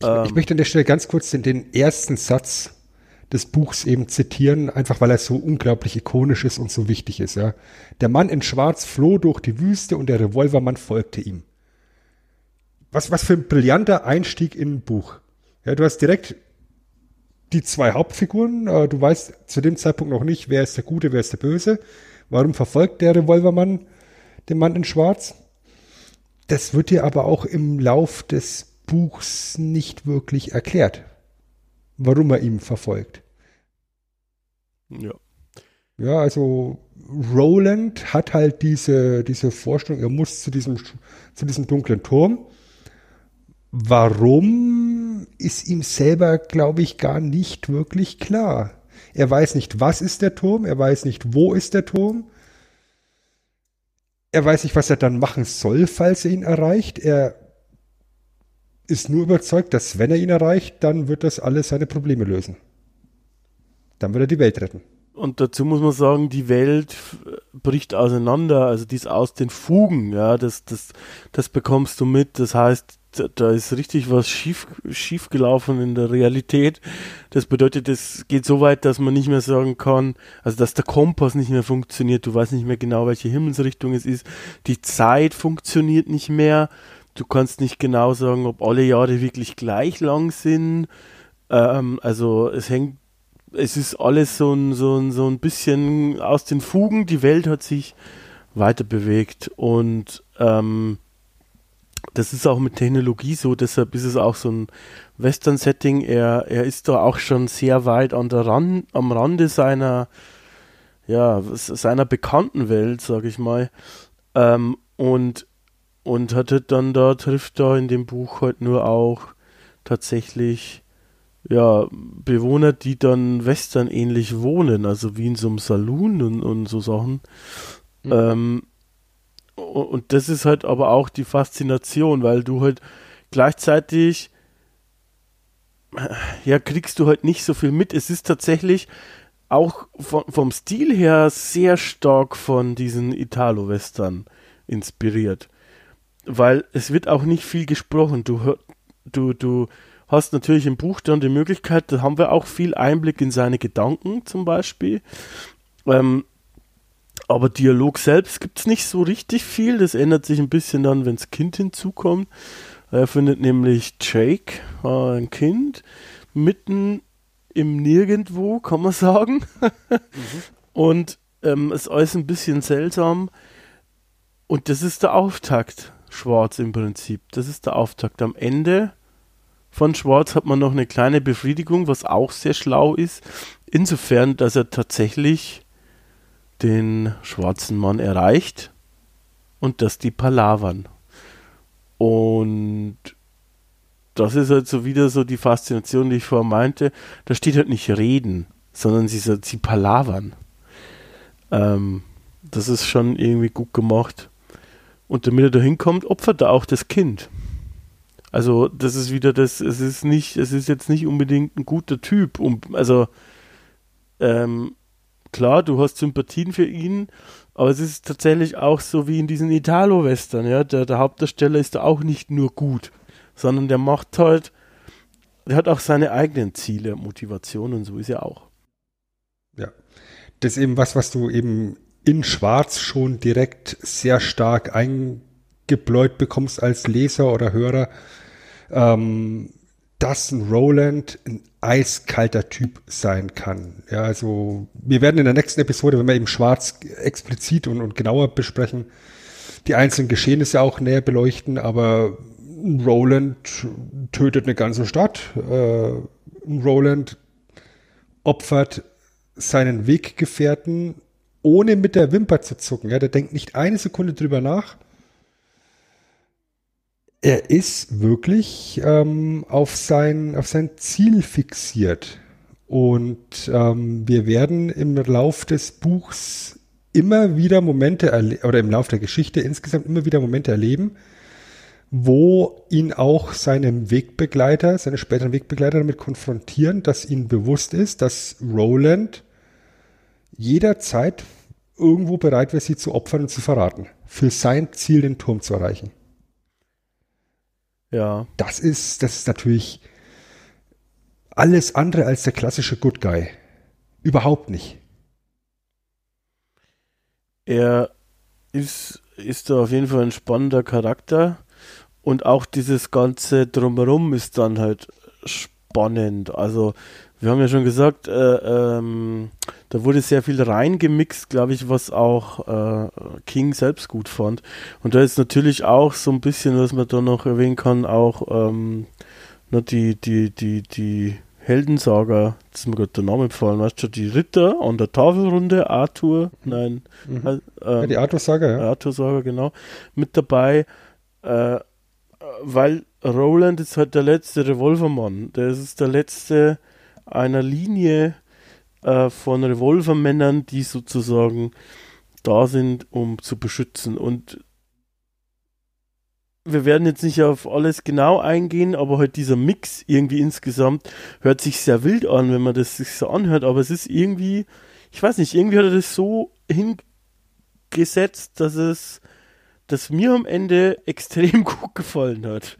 Ich, ähm, ich möchte an der Stelle ganz kurz den, den ersten Satz des Buchs eben zitieren, einfach weil er so unglaublich ikonisch ist und so wichtig ist. Ja. Der Mann in Schwarz floh durch die Wüste und der Revolvermann folgte ihm. Was, was für ein brillanter Einstieg in ein Buch. Ja, du hast direkt die zwei Hauptfiguren. Äh, du weißt zu dem Zeitpunkt noch nicht, wer ist der Gute, wer ist der Böse. Warum verfolgt der Revolvermann den Mann in Schwarz? Das wird dir aber auch im Lauf des Buchs nicht wirklich erklärt, warum er ihn verfolgt. Ja. Ja, also Roland hat halt diese, diese Vorstellung, er muss zu diesem, zu diesem dunklen Turm. Warum ist ihm selber, glaube ich, gar nicht wirklich klar. Er weiß nicht, was ist der Turm, er weiß nicht, wo ist der Turm. Er weiß nicht, was er dann machen soll, falls er ihn erreicht. Er ist nur überzeugt, dass wenn er ihn erreicht, dann wird das alles seine Probleme lösen. Dann wird er die Welt retten. Und dazu muss man sagen, die Welt bricht auseinander, also die ist aus den Fugen, ja, das, das, das bekommst du mit. Das heißt, da, ist richtig was schief, schief gelaufen in der Realität. Das bedeutet, es geht so weit, dass man nicht mehr sagen kann, also dass der Kompass nicht mehr funktioniert, du weißt nicht mehr genau, welche Himmelsrichtung es ist, die Zeit funktioniert nicht mehr, du kannst nicht genau sagen, ob alle Jahre wirklich gleich lang sind. Ähm, also es hängt es ist alles so ein, so, ein, so ein bisschen aus den Fugen. Die Welt hat sich weiter bewegt und ähm, das ist auch mit Technologie so, deshalb ist es auch so ein Western-Setting. Er, er ist da auch schon sehr weit an der Rand, am Rande seiner, ja, seiner bekannten Welt, sag ich mal. Ähm, und, und hat halt dann da, trifft da in dem Buch halt nur auch tatsächlich ja, Bewohner, die dann Western ähnlich wohnen, also wie in so einem Saloon und, und so Sachen. Mhm. Ähm, und das ist halt aber auch die Faszination, weil du halt gleichzeitig, ja, kriegst du halt nicht so viel mit. Es ist tatsächlich auch von, vom Stil her sehr stark von diesen Italo-Western inspiriert. Weil es wird auch nicht viel gesprochen. Du, du, du, hast natürlich im Buch dann die Möglichkeit, da haben wir auch viel Einblick in seine Gedanken zum Beispiel. Ähm, aber Dialog selbst gibt es nicht so richtig viel. Das ändert sich ein bisschen dann, wenn das Kind hinzukommt. Er findet nämlich Jake, äh, ein Kind, mitten im Nirgendwo, kann man sagen. mhm. Und ähm, ist alles ein bisschen seltsam. Und das ist der Auftakt, Schwarz im Prinzip. Das ist der Auftakt. Am Ende von Schwarz hat man noch eine kleine Befriedigung, was auch sehr schlau ist. Insofern, dass er tatsächlich den schwarzen Mann erreicht und dass die palavern. Und das ist halt so wieder so die Faszination, die ich vorher meinte. Da steht halt nicht reden, sondern sie, sie palavern. Ähm, das ist schon irgendwie gut gemacht. Und damit er da hinkommt, opfert er auch das Kind. Also das ist wieder das, es ist nicht, es ist jetzt nicht unbedingt ein guter Typ. Um, also ähm, klar, du hast Sympathien für ihn, aber es ist tatsächlich auch so wie in diesen Italo-Western, ja. Der, der Hauptdarsteller ist da auch nicht nur gut, sondern der macht halt, der hat auch seine eigenen Ziele, Motivationen so ist er auch. Ja. Das ist eben was, was du eben in Schwarz schon direkt sehr stark eingebläut bekommst als Leser oder Hörer ähm, dass ein Roland ein eiskalter Typ sein kann. Ja, also wir werden in der nächsten Episode, wenn wir eben Schwarz explizit und, und genauer besprechen, die einzelnen Geschehnisse auch näher beleuchten, aber Roland tötet eine ganze Stadt. Äh, Roland opfert seinen Weggefährten, ohne mit der Wimper zu zucken. Ja, der denkt nicht eine Sekunde drüber nach er ist wirklich ähm, auf, sein, auf sein Ziel fixiert. Und ähm, wir werden im Lauf des Buchs immer wieder Momente oder im Lauf der Geschichte insgesamt immer wieder Momente erleben, wo ihn auch seine Wegbegleiter, seine späteren Wegbegleiter damit konfrontieren, dass ihnen bewusst ist, dass Roland jederzeit irgendwo bereit wäre, sie zu opfern und zu verraten. Für sein Ziel, den Turm zu erreichen. Ja. Das ist, das ist natürlich alles andere als der klassische Good Guy. Überhaupt nicht. Er ist, ist da auf jeden Fall ein spannender Charakter und auch dieses ganze Drumherum ist dann halt spannend. Also wir haben ja schon gesagt, äh, ähm, da wurde sehr viel reingemixt, glaube ich, was auch äh, King selbst gut fand. Und da ist natürlich auch so ein bisschen, was man da noch erwähnen kann, auch ähm, die, die, die, die Heldensaga, das ist mir gerade der Name gefallen, weißt du, die Ritter an der Tafelrunde, Arthur, nein, mhm. äh, ja, die Arthur-Saga, ja. Arthur-Saga, genau, mit dabei, äh, weil Roland ist halt der letzte Revolvermann, der ist der letzte einer Linie äh, von Revolvermännern, die sozusagen da sind, um zu beschützen. Und wir werden jetzt nicht auf alles genau eingehen, aber halt dieser Mix irgendwie insgesamt hört sich sehr wild an, wenn man das sich so anhört, aber es ist irgendwie, ich weiß nicht, irgendwie hat er das so hingesetzt, dass es das mir am Ende extrem gut gefallen hat.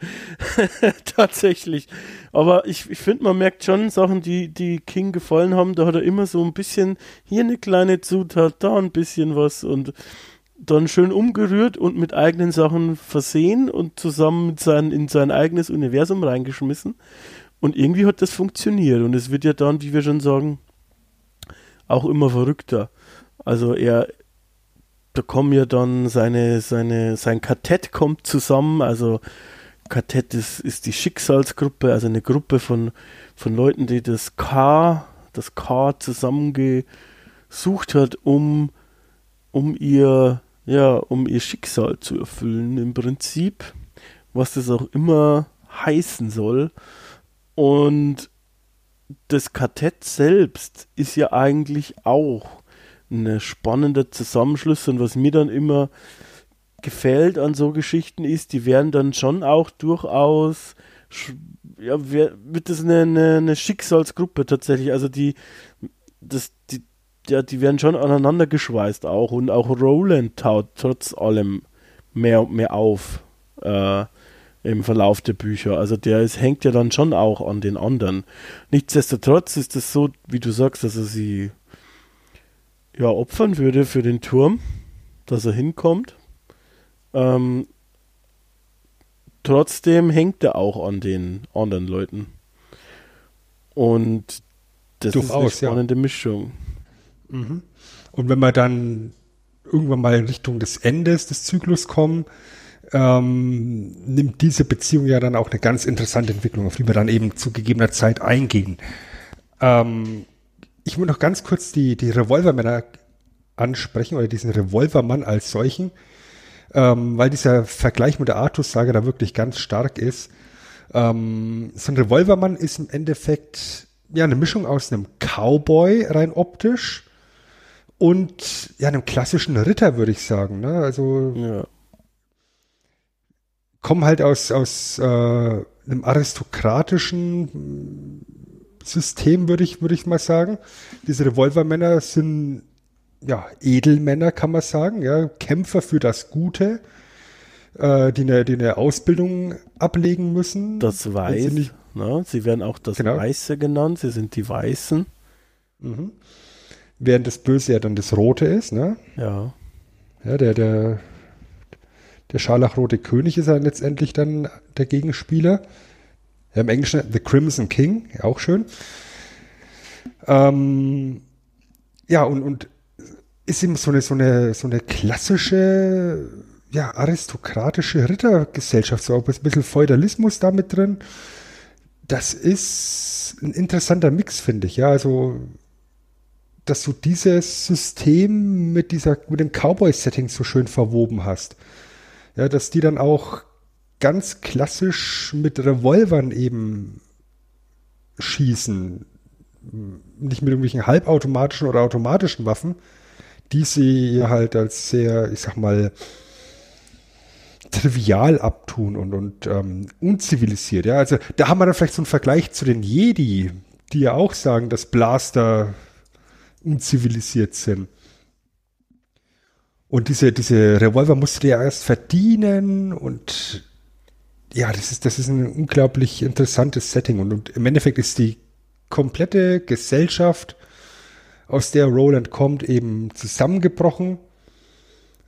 Tatsächlich. Aber ich, ich finde, man merkt schon Sachen, die, die King gefallen haben. Da hat er immer so ein bisschen hier eine kleine Zutat, da ein bisschen was und dann schön umgerührt und mit eigenen Sachen versehen und zusammen mit sein, in sein eigenes Universum reingeschmissen. Und irgendwie hat das funktioniert. Und es wird ja dann, wie wir schon sagen, auch immer verrückter. Also er, da kommen ja dann seine, seine, sein Kartett kommt zusammen, also Kartett ist, ist die Schicksalsgruppe, also eine Gruppe von, von Leuten, die das K, das K zusammengesucht hat, um, um ihr, ja, um ihr Schicksal zu erfüllen, im Prinzip, was das auch immer heißen soll. Und das Kartett selbst ist ja eigentlich auch ein spannender Zusammenschluss und was mir dann immer gefällt an so Geschichten ist, die werden dann schon auch durchaus ja, wird das eine, eine, eine, Schicksalsgruppe tatsächlich. Also die, das, die, ja, die werden schon aneinander geschweißt auch und auch Roland taut trotz allem mehr und mehr auf äh, im Verlauf der Bücher. Also der ist, hängt ja dann schon auch an den anderen. Nichtsdestotrotz ist es so, wie du sagst, dass er sie ja, opfern würde für den Turm, dass er hinkommt. Ähm, trotzdem hängt er auch an den anderen Leuten. Und das Durchaus, ist eine spannende ja. Mischung. Mhm. Und wenn wir dann irgendwann mal in Richtung des Endes des Zyklus kommen, ähm, nimmt diese Beziehung ja dann auch eine ganz interessante Entwicklung, auf die wir dann eben zu gegebener Zeit eingehen. Ähm, ich will noch ganz kurz die, die Revolvermänner ansprechen oder diesen Revolvermann als solchen, ähm, weil dieser Vergleich mit der Artus-Sage da wirklich ganz stark ist. Ähm, so ein Revolvermann ist im Endeffekt ja eine Mischung aus einem Cowboy rein optisch und ja einem klassischen Ritter, würde ich sagen. Ne? Also ja. kommen halt aus, aus äh, einem aristokratischen System, würde ich, würde ich mal sagen. Diese Revolvermänner sind ja Edelmänner, kann man sagen, ja, Kämpfer für das Gute, äh, die, eine, die eine Ausbildung ablegen müssen. Das Weiß, sie, nicht, ne? sie werden auch das genau. Weiße genannt, sie sind die Weißen. Mhm. Während das Böse ja dann das Rote ist, ne? Ja. Ja, der, der, der scharlachrote König ist ja letztendlich dann der Gegenspieler. Im Englischen The Crimson King, auch schön. Ähm, ja, und, und ist eben so eine, so eine, so eine klassische, ja, aristokratische Rittergesellschaft, so ein bisschen Feudalismus da mit drin. Das ist ein interessanter Mix, finde ich, ja, also, dass du dieses System mit dieser, mit dem Cowboy-Setting so schön verwoben hast. Ja, dass die dann auch ganz klassisch mit Revolvern eben schießen. nicht mit irgendwelchen halbautomatischen oder automatischen Waffen, die sie halt als sehr, ich sag mal, trivial abtun und, und ähm, unzivilisiert. Ja, also da haben wir dann vielleicht so einen Vergleich zu den Jedi, die ja auch sagen, dass Blaster unzivilisiert sind. Und diese, diese Revolver musste du ja erst verdienen und ja, das ist, das ist ein unglaublich interessantes Setting und, und im Endeffekt ist die komplette Gesellschaft, aus der Roland kommt, eben zusammengebrochen,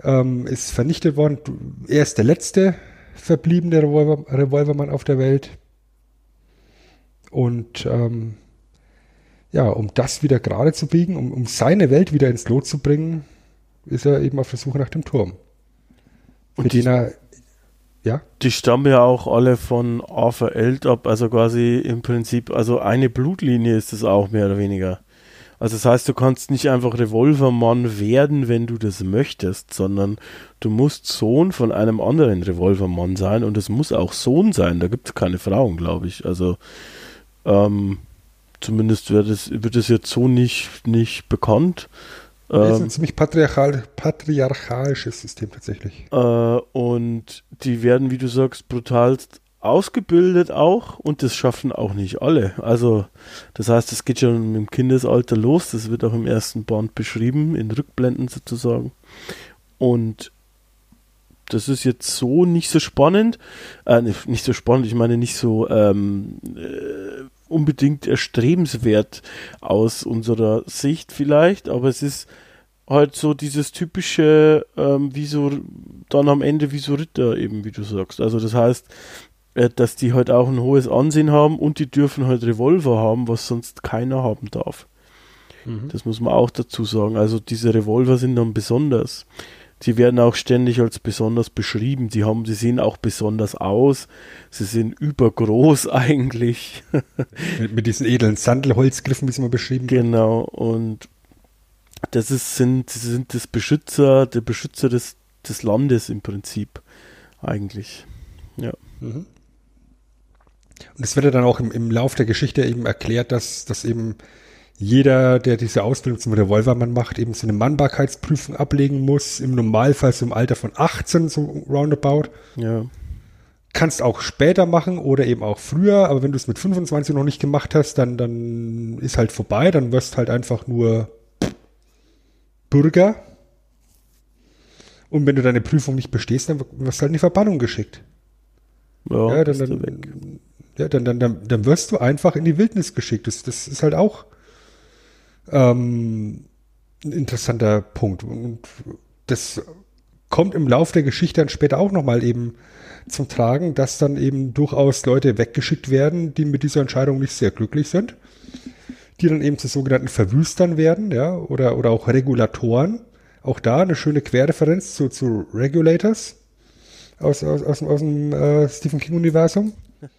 ähm, ist vernichtet worden. Er ist der letzte verbliebene Revolver, Revolvermann auf der Welt. Und ähm, ja, um das wieder gerade zu biegen, um, um seine Welt wieder ins Lot zu bringen, ist er eben auf der Suche nach dem Turm. Und mit den er ja. Die stammen ja auch alle von Arthur Eld ab, also quasi im Prinzip, also eine Blutlinie ist es auch mehr oder weniger. Also das heißt, du kannst nicht einfach Revolvermann werden, wenn du das möchtest, sondern du musst Sohn von einem anderen Revolvermann sein und es muss auch Sohn sein. Da gibt es keine Frauen, glaube ich. Also ähm, zumindest wird es, wird es jetzt so nicht, nicht bekannt. Das ist ein ähm, ziemlich patriarchal, patriarchalisches System tatsächlich. Äh, und die werden, wie du sagst, brutalst ausgebildet auch und das schaffen auch nicht alle. Also das heißt, es geht schon im Kindesalter los, das wird auch im ersten Band beschrieben, in Rückblenden sozusagen. Und das ist jetzt so nicht so spannend, äh, nicht so spannend, ich meine nicht so ähm, äh, unbedingt erstrebenswert aus unserer Sicht vielleicht, aber es ist halt so dieses typische, ähm, wie so dann am Ende wie so Ritter eben, wie du sagst. Also das heißt, äh, dass die halt auch ein hohes Ansehen haben und die dürfen halt Revolver haben, was sonst keiner haben darf. Mhm. Das muss man auch dazu sagen. Also diese Revolver sind dann besonders. Sie werden auch ständig als besonders beschrieben. Sie haben, sie sehen auch besonders aus. Sie sind übergroß eigentlich. mit, mit diesen edlen Sandelholzgriffen, wie sie mal beschrieben Genau. Und das ist, sind, sie sind das Beschützer, der Beschützer des, des Landes im Prinzip. Eigentlich. Ja. Mhm. Und es wird ja dann auch im, im Lauf der Geschichte eben erklärt, dass, dass eben jeder, der diese Ausbildung zum Revolvermann macht, eben so eine Mannbarkeitsprüfung ablegen muss. Im Normalfall so im Alter von 18, so roundabout. Ja. Kannst auch später machen oder eben auch früher, aber wenn du es mit 25 noch nicht gemacht hast, dann, dann ist halt vorbei, dann wirst halt einfach nur Bürger. Und wenn du deine Prüfung nicht bestehst, dann wirst du halt in die Verbannung geschickt. Ja, ja dann, dann, ja, dann, dann, dann, wirst du einfach in die Wildnis geschickt. Das, das ist halt auch ähm, ein interessanter Punkt. Und das kommt im Laufe der Geschichte dann später auch nochmal eben zum Tragen, dass dann eben durchaus Leute weggeschickt werden, die mit dieser Entscheidung nicht sehr glücklich sind, die dann eben zu sogenannten Verwüstern werden, ja, oder, oder auch Regulatoren. Auch da eine schöne Querreferenz zu, zu Regulators aus, aus, aus, aus dem äh, Stephen King-Universum.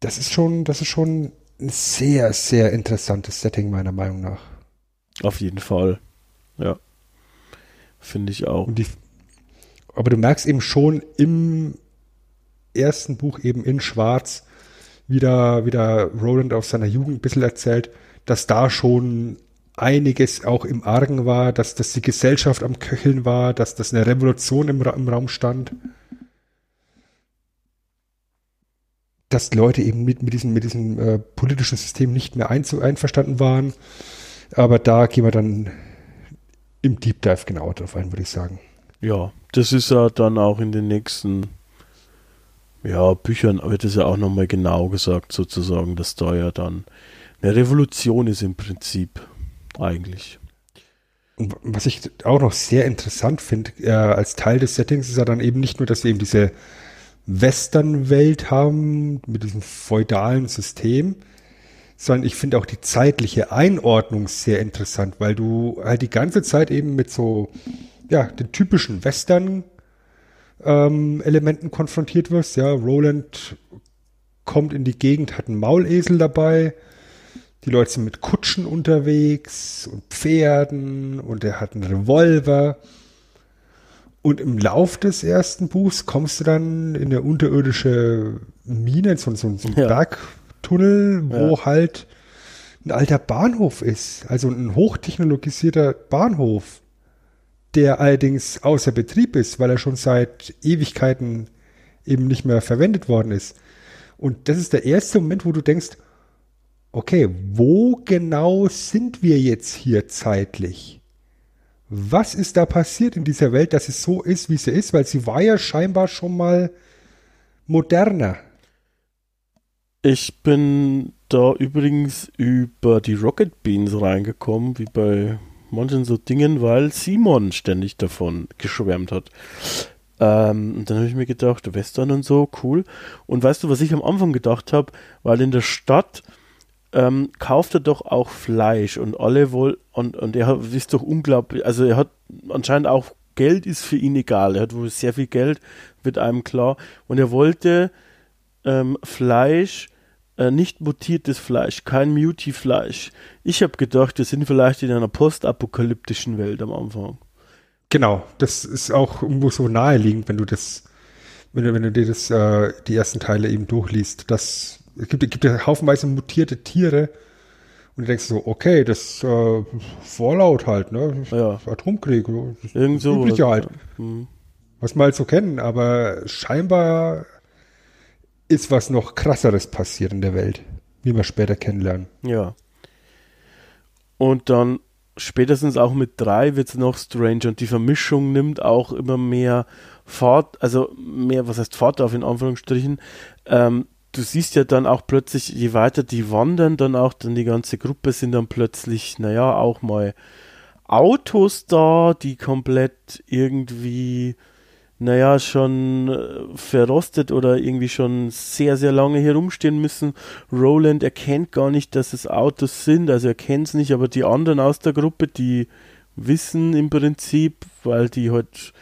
Das ist schon, das ist schon ein sehr, sehr interessantes Setting, meiner Meinung nach. Auf jeden Fall. Ja. Finde ich auch. Die, aber du merkst eben schon im ersten Buch eben in Schwarz, wie da, wie da Roland aus seiner Jugend ein bisschen erzählt, dass da schon einiges auch im Argen war, dass, dass die Gesellschaft am Köcheln war, dass das eine Revolution im, im Raum stand. Dass Leute eben mit, mit diesem, mit diesem äh, politischen System nicht mehr ein, einverstanden waren. Aber da gehen wir dann im Deep Dive genauer drauf ein, würde ich sagen. Ja, das ist ja dann auch in den nächsten ja, Büchern wird es ja auch nochmal genau gesagt, sozusagen, dass da ja dann eine Revolution ist im Prinzip eigentlich. Und was ich auch noch sehr interessant finde, äh, als Teil des Settings ist ja dann eben nicht nur, dass wir eben diese Western-Welt haben mit diesem feudalen System, sondern ich finde auch die zeitliche Einordnung sehr interessant, weil du halt die ganze Zeit eben mit so, ja, den typischen Western ähm, Elementen konfrontiert wirst. Ja, Roland kommt in die Gegend, hat einen Maulesel dabei. Die Leute sind mit Kutschen unterwegs und Pferden und er hat einen Revolver. Und im Lauf des ersten Buchs kommst du dann in eine unterirdische Mine, so, so, so ein ja. Berg, Tunnel, wo ja. halt ein alter Bahnhof ist, also ein hochtechnologisierter Bahnhof, der allerdings außer Betrieb ist, weil er schon seit Ewigkeiten eben nicht mehr verwendet worden ist. Und das ist der erste Moment, wo du denkst, okay, wo genau sind wir jetzt hier zeitlich? Was ist da passiert in dieser Welt, dass es so ist, wie sie ist? Weil sie war ja scheinbar schon mal moderner. Ich bin da übrigens über die Rocket Beans reingekommen, wie bei manchen so Dingen, weil Simon ständig davon geschwärmt hat. Ähm, und dann habe ich mir gedacht, Western und so, cool. Und weißt du, was ich am Anfang gedacht habe? Weil in der Stadt ähm, kauft er doch auch Fleisch und alle wohl, und, und er ist doch unglaublich, also er hat anscheinend auch Geld ist für ihn egal. Er hat wohl sehr viel Geld, wird einem klar. Und er wollte ähm, Fleisch, äh, nicht mutiertes Fleisch, kein Muti-Fleisch. Ich habe gedacht, wir sind vielleicht in einer postapokalyptischen Welt am Anfang. Genau, das ist auch irgendwo so naheliegend, wenn du das, wenn du, wenn du dir das, äh, die ersten Teile eben durchliest. Das es gibt, gibt ja haufenweise mutierte Tiere und du denkst so, okay, das äh, Vorlaut halt, ne? Ja. Atomkrieg, das Irgend so übliche halt. Ja. Mhm. Was wir halt so kennen, aber scheinbar ist was noch krasseres passiert in der Welt, wie wir später kennenlernen. Ja. Und dann spätestens auch mit drei wird es noch strange und die Vermischung nimmt auch immer mehr Fahrt, also mehr, was heißt Fahrt auf in Anführungsstrichen, ähm, du siehst ja dann auch plötzlich, je weiter die wandern, dann auch dann die ganze Gruppe sind dann plötzlich, naja, auch mal Autos da, die komplett irgendwie, naja, schon äh, verrostet oder irgendwie schon sehr, sehr lange herumstehen müssen. Roland erkennt gar nicht, dass es Autos sind, also er kennt es nicht, aber die anderen aus der Gruppe, die wissen im Prinzip, weil die halt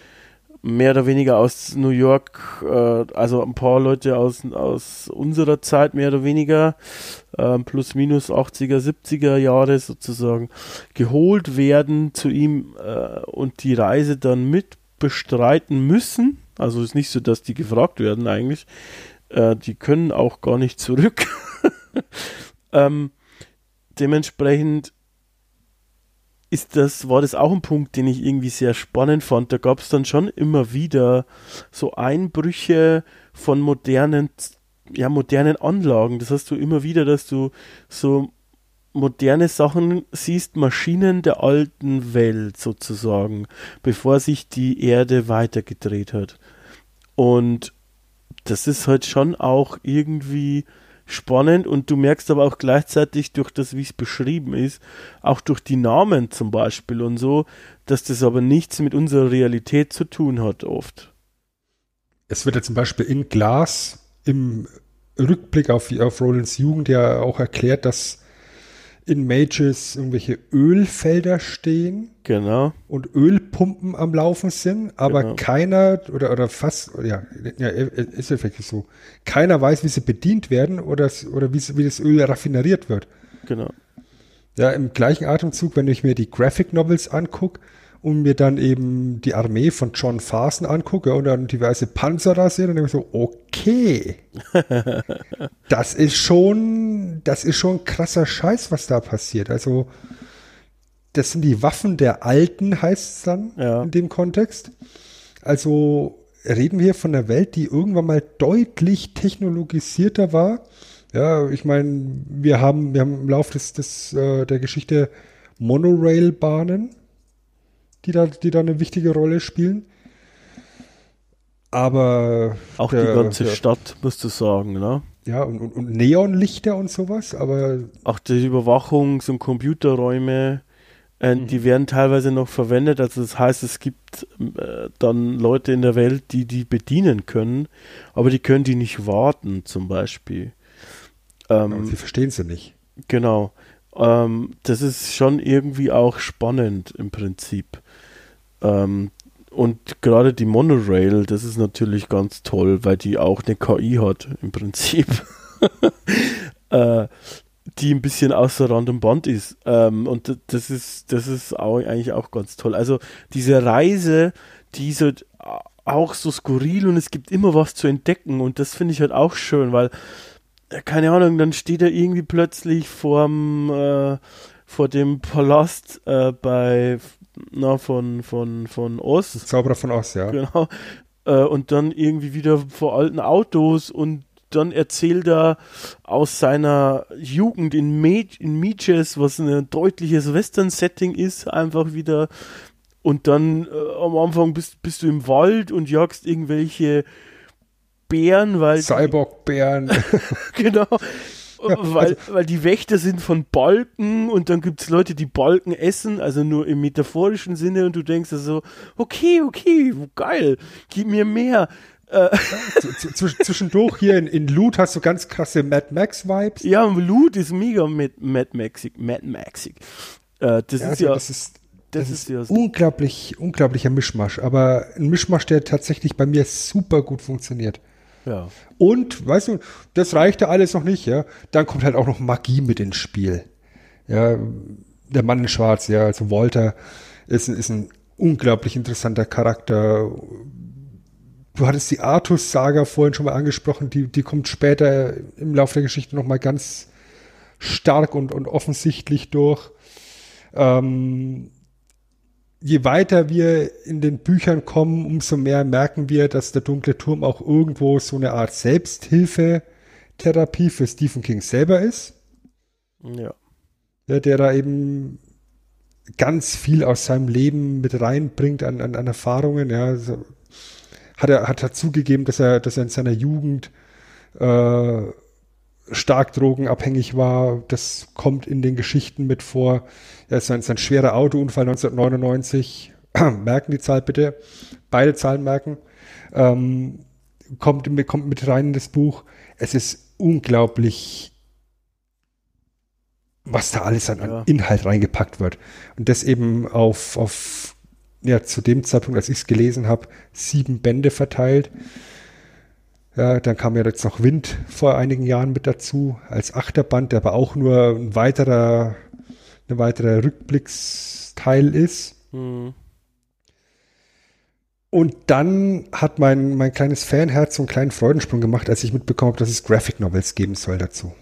mehr oder weniger aus New York, äh, also ein paar Leute aus, aus unserer Zeit mehr oder weniger, äh, plus minus 80er, 70er Jahre sozusagen, geholt werden zu ihm äh, und die Reise dann mit bestreiten müssen. Also ist nicht so, dass die gefragt werden eigentlich. Äh, die können auch gar nicht zurück. ähm, dementsprechend ist das, war das auch ein Punkt, den ich irgendwie sehr spannend fand. Da gab es dann schon immer wieder so Einbrüche von modernen, ja, modernen Anlagen. Das hast du immer wieder, dass du so moderne Sachen siehst, Maschinen der alten Welt sozusagen, bevor sich die Erde weitergedreht hat. Und das ist halt schon auch irgendwie spannend und du merkst aber auch gleichzeitig durch das, wie es beschrieben ist, auch durch die Namen zum Beispiel und so, dass das aber nichts mit unserer Realität zu tun hat oft. Es wird ja zum Beispiel in Glas im Rückblick auf, auf Rolands Jugend ja auch erklärt, dass in Mages irgendwelche Ölfelder stehen. Genau. Und Ölpumpen am Laufen sind, aber genau. keiner oder, oder fast, ja, ja, ist ja wirklich so. Keiner weiß, wie sie bedient werden oder, oder wie, wie das Öl raffineriert wird. Genau. Ja, im gleichen Atemzug, wenn ich mir die Graphic Novels angucke, und mir dann eben die Armee von John Farson angucke und dann diverse Panzer da sehe, dann denke ich so, okay, das ist schon, das ist schon krasser Scheiß, was da passiert. Also, das sind die Waffen der Alten, heißt es dann ja. in dem Kontext. Also reden wir von einer Welt, die irgendwann mal deutlich technologisierter war. Ja, ich meine, wir haben, wir haben im Laufe des, des, äh, der Geschichte Monorail-Bahnen die da, die da eine wichtige Rolle spielen. Aber. Auch der, die ganze der, Stadt, musst du sagen, ne? Ja, und, und, und, Neonlichter und sowas, aber. Auch die Überwachungs- und Computerräume, äh, mhm. die werden teilweise noch verwendet. Also, das heißt, es gibt äh, dann Leute in der Welt, die die bedienen können, aber die können die nicht warten, zum Beispiel. Ähm, ja, sie verstehen sie nicht. Genau. Ähm, das ist schon irgendwie auch spannend im Prinzip. Ähm, und gerade die Monorail, das ist natürlich ganz toll, weil die auch eine KI hat im Prinzip. äh, die ein bisschen außer Rand und Band ist. Ähm, und das ist, das ist auch, eigentlich auch ganz toll. Also diese Reise, die ist halt auch so skurril und es gibt immer was zu entdecken und das finde ich halt auch schön, weil keine Ahnung, dann steht er irgendwie plötzlich vorm, äh, vor dem Palast äh, bei, na, von, von, von Oz. Zauberer von Oz, ja. Genau. Äh, und dann irgendwie wieder vor alten Autos und dann erzählt er aus seiner Jugend in, Med in Meeches, was ein deutliches Western-Setting ist, einfach wieder. Und dann äh, am Anfang bist, bist du im Wald und jagst irgendwelche Bären, weil. Cyborg-Bären. genau. weil, weil die Wächter sind von Balken und dann gibt es Leute, die Balken essen, also nur im metaphorischen Sinne und du denkst also, okay, okay, geil, gib mir mehr. Äh. Zwischendurch hier in, in Loot hast du ganz krasse Mad Max Vibes. Ja, Loot ist mega Mad, Mad Maxig. Mad Maxig. Äh, das, ja, ist also ja, das ist das, das ist, ist ja unglaublich, unglaublicher Mischmasch, aber ein Mischmasch, der tatsächlich bei mir super gut funktioniert. Ja. Und, weißt du, das reichte alles noch nicht, ja. Dann kommt halt auch noch Magie mit ins Spiel. Ja, der Mann in Schwarz, ja, also Walter ist, ist ein unglaublich interessanter Charakter, Du hattest die Artus-Saga vorhin schon mal angesprochen, die, die kommt später im Laufe der Geschichte nochmal ganz stark und, und offensichtlich durch. Ähm, je weiter wir in den Büchern kommen, umso mehr merken wir, dass der dunkle Turm auch irgendwo so eine Art Selbsthilfetherapie für Stephen King selber ist. Ja. ja. Der da eben ganz viel aus seinem Leben mit reinbringt an, an, an Erfahrungen, ja. So hat er, hat er zugegeben, dass er, dass er in seiner Jugend äh, stark drogenabhängig war. Das kommt in den Geschichten mit vor. Ja, sein, sein schwerer Autounfall 1999. merken die Zahl bitte. Beide Zahlen merken. Ähm, kommt, kommt mit rein in das Buch. Es ist unglaublich, was da alles an, an Inhalt reingepackt wird. Und das eben auf, auf ja, zu dem Zeitpunkt, als ich es gelesen habe, sieben Bände verteilt. Ja, dann kam ja jetzt noch Wind vor einigen Jahren mit dazu als Achterband, der aber auch nur ein weiterer, ein weiterer Rückblicksteil ist. Mhm. Und dann hat mein, mein kleines Fanherz so einen kleinen Freudensprung gemacht, als ich mitbekommen habe, dass es Graphic Novels geben soll dazu.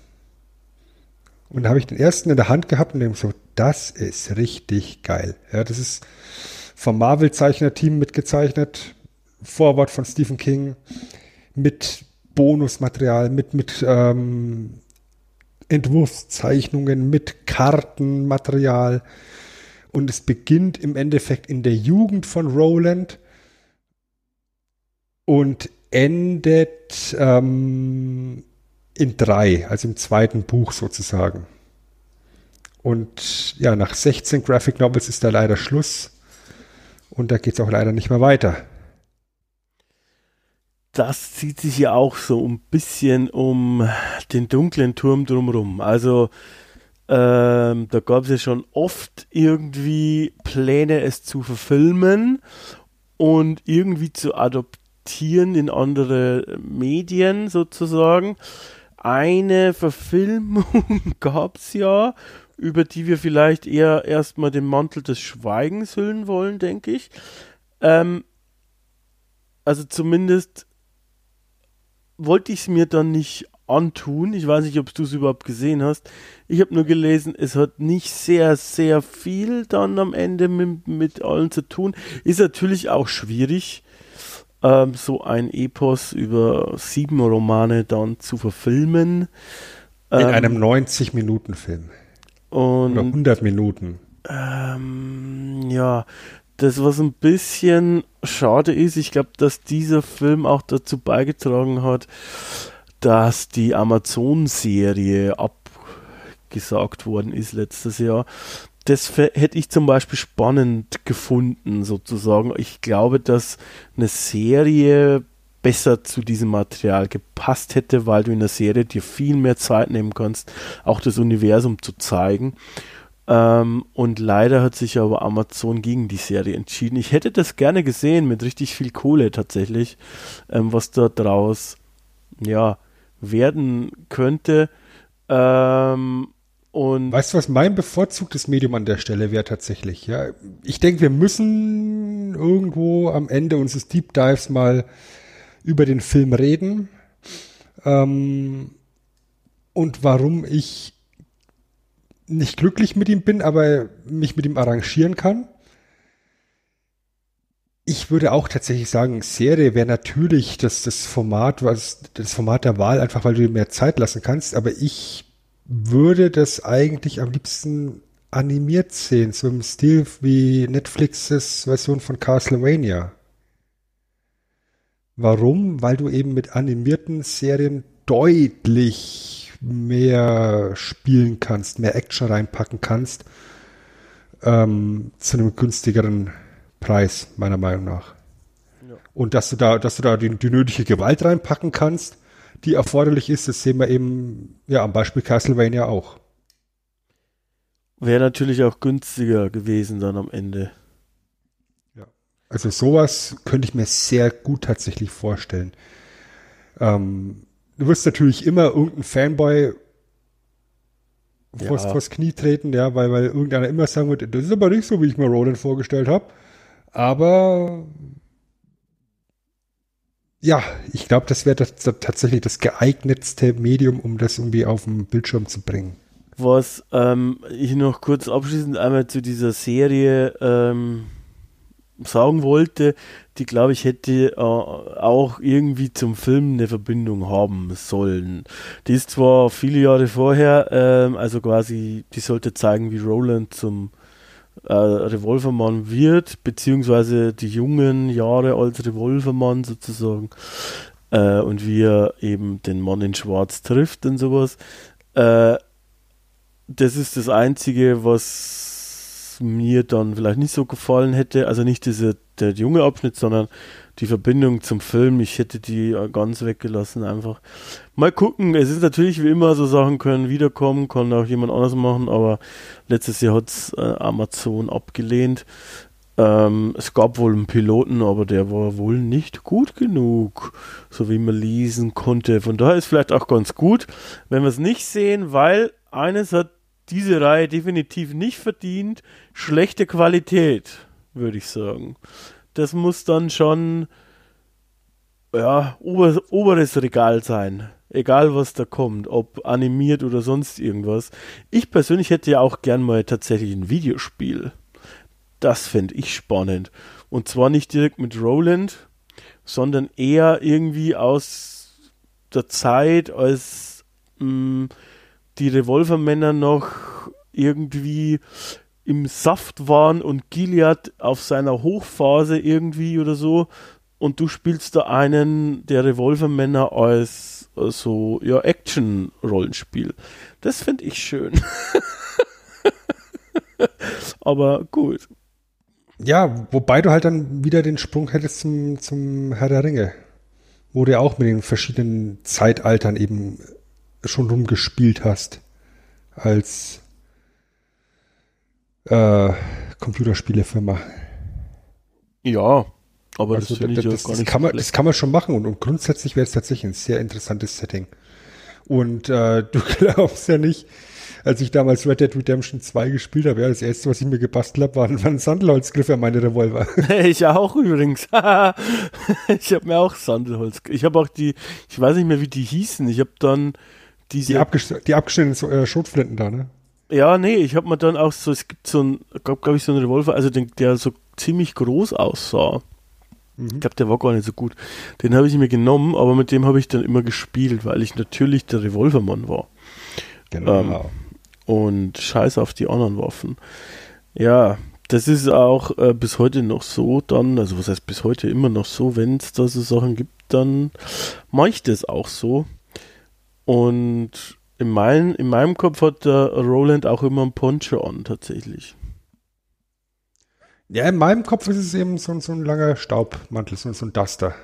Und da habe ich den ersten in der Hand gehabt und denke so, das ist richtig geil. Ja, das ist, vom Marvel-Zeichner-Team mitgezeichnet. Vorwort von Stephen King mit Bonusmaterial, mit, mit ähm, Entwurfszeichnungen, mit Kartenmaterial. Und es beginnt im Endeffekt in der Jugend von Roland und endet ähm, in drei, also im zweiten Buch sozusagen. Und ja, nach 16 Graphic Novels ist da leider Schluss. Und da geht es auch leider nicht mehr weiter. Das zieht sich ja auch so ein bisschen um den dunklen Turm drumherum. Also ähm, da gab es ja schon oft irgendwie Pläne, es zu verfilmen und irgendwie zu adoptieren in andere Medien sozusagen. Eine Verfilmung gab es ja über die wir vielleicht eher erstmal den Mantel des Schweigens hüllen wollen, denke ich. Ähm, also zumindest wollte ich es mir dann nicht antun. Ich weiß nicht, ob du es überhaupt gesehen hast. Ich habe nur gelesen, es hat nicht sehr, sehr viel dann am Ende mit, mit allen zu tun. Ist natürlich auch schwierig, ähm, so ein Epos über sieben Romane dann zu verfilmen. In ähm, einem 90-Minuten-Film. Und, Oder 100 Minuten. Ähm, ja, das, was ein bisschen schade ist, ich glaube, dass dieser Film auch dazu beigetragen hat, dass die Amazon-Serie abgesagt worden ist letztes Jahr. Das hätte ich zum Beispiel spannend gefunden, sozusagen. Ich glaube, dass eine Serie besser zu diesem Material gepasst hätte, weil du in der Serie dir viel mehr Zeit nehmen kannst, auch das Universum zu zeigen. Ähm, und leider hat sich aber Amazon gegen die Serie entschieden. Ich hätte das gerne gesehen mit richtig viel Kohle tatsächlich, ähm, was da draus ja werden könnte. Ähm, und weißt du, was mein bevorzugtes Medium an der Stelle wäre tatsächlich? Ja, ich denke, wir müssen irgendwo am Ende unseres Deep Dives mal über den Film reden. Ähm, und warum ich nicht glücklich mit ihm bin, aber mich mit ihm arrangieren kann. Ich würde auch tatsächlich sagen, Serie wäre natürlich das, das Format, was, das Format der Wahl, einfach weil du dir mehr Zeit lassen kannst, aber ich würde das eigentlich am liebsten animiert sehen, so im Stil wie Netflixes Version von Castlevania. Warum? Weil du eben mit animierten Serien deutlich mehr spielen kannst, mehr Action reinpacken kannst, ähm, zu einem günstigeren Preis, meiner Meinung nach. Ja. Und dass du da, dass du da die, die nötige Gewalt reinpacken kannst, die erforderlich ist, das sehen wir eben ja am Beispiel Castlevania auch. Wäre natürlich auch günstiger gewesen dann am Ende. Ja. Also sowas könnte ich mir sehr gut tatsächlich vorstellen. Ähm, du wirst natürlich immer irgendein Fanboy vors, ja. vors Knie treten, ja, weil, weil irgendeiner immer sagen wird, das ist aber nicht so, wie ich mir Roland vorgestellt habe. Aber ja, ich glaube, das wäre tatsächlich das geeignetste Medium, um das irgendwie auf den Bildschirm zu bringen. Was ähm, ich noch kurz abschließend einmal zu dieser Serie ähm, sagen wollte, die glaube ich hätte äh, auch irgendwie zum Film eine Verbindung haben sollen. Die ist zwar viele Jahre vorher, ähm, also quasi, die sollte zeigen, wie Roland zum äh, Revolvermann wird, beziehungsweise die jungen Jahre als Revolvermann sozusagen äh, und wie er eben den Mann in Schwarz trifft und sowas. Äh, das ist das Einzige, was mir dann vielleicht nicht so gefallen hätte. Also nicht diese, der junge Abschnitt, sondern die Verbindung zum Film. Ich hätte die ganz weggelassen einfach. Mal gucken. Es ist natürlich wie immer so Sachen können wiederkommen, kann auch jemand anders machen, aber letztes Jahr hat es äh, Amazon abgelehnt. Ähm, es gab wohl einen Piloten, aber der war wohl nicht gut genug, so wie man lesen konnte. Von daher ist vielleicht auch ganz gut, wenn wir es nicht sehen, weil eines hat diese Reihe definitiv nicht verdient. Schlechte Qualität, würde ich sagen. Das muss dann schon ja, ober, oberes Regal sein. Egal was da kommt, ob animiert oder sonst irgendwas. Ich persönlich hätte ja auch gern mal tatsächlich ein Videospiel. Das fände ich spannend. Und zwar nicht direkt mit Roland, sondern eher irgendwie aus der Zeit, als mh, mm, die Revolvermänner noch irgendwie im Saft waren und Gilead auf seiner Hochphase irgendwie oder so und du spielst da einen der Revolvermänner als so ja Action-Rollenspiel. Das finde ich schön. Aber gut. Ja, wobei du halt dann wieder den Sprung hättest zum, zum Herr der Ringe, wo du ja auch mit den verschiedenen Zeitaltern eben schon rumgespielt hast als äh, Computerspielefirma. Ja, aber also das, das, das, das kann man, das kann man schon machen und, und grundsätzlich wäre es tatsächlich ein sehr interessantes Setting. Und äh, du glaubst ja nicht, als ich damals Red Dead Redemption 2 gespielt habe, ja, das erste, was ich mir gebastelt habe, war ein, war ein Sandelholzgriff an meine Revolver. Ich auch übrigens. ich habe mir auch Sandelholz. Ich habe auch die, ich weiß nicht mehr, wie die hießen. Ich habe dann diese. Die, abges die abgeschnittenen äh, Schrotflinten da, ne? Ja, nee, ich habe mir dann auch so, es gibt so ein, glaube glaub ich, so einen Revolver, also den, der so ziemlich groß aussah. Mhm. Ich glaube, der war gar nicht so gut. Den habe ich mir genommen, aber mit dem habe ich dann immer gespielt, weil ich natürlich der Revolvermann war. Genau. Ähm, und scheiß auf die anderen Waffen. Ja, das ist auch äh, bis heute noch so dann, also was heißt bis heute immer noch so, wenn es da so Sachen gibt, dann mache ich das auch so. Und in, mein, in meinem Kopf hat der Roland auch immer ein Poncho an, tatsächlich. Ja, in meinem Kopf ist es eben so, so ein langer Staubmantel, so, so ein Duster.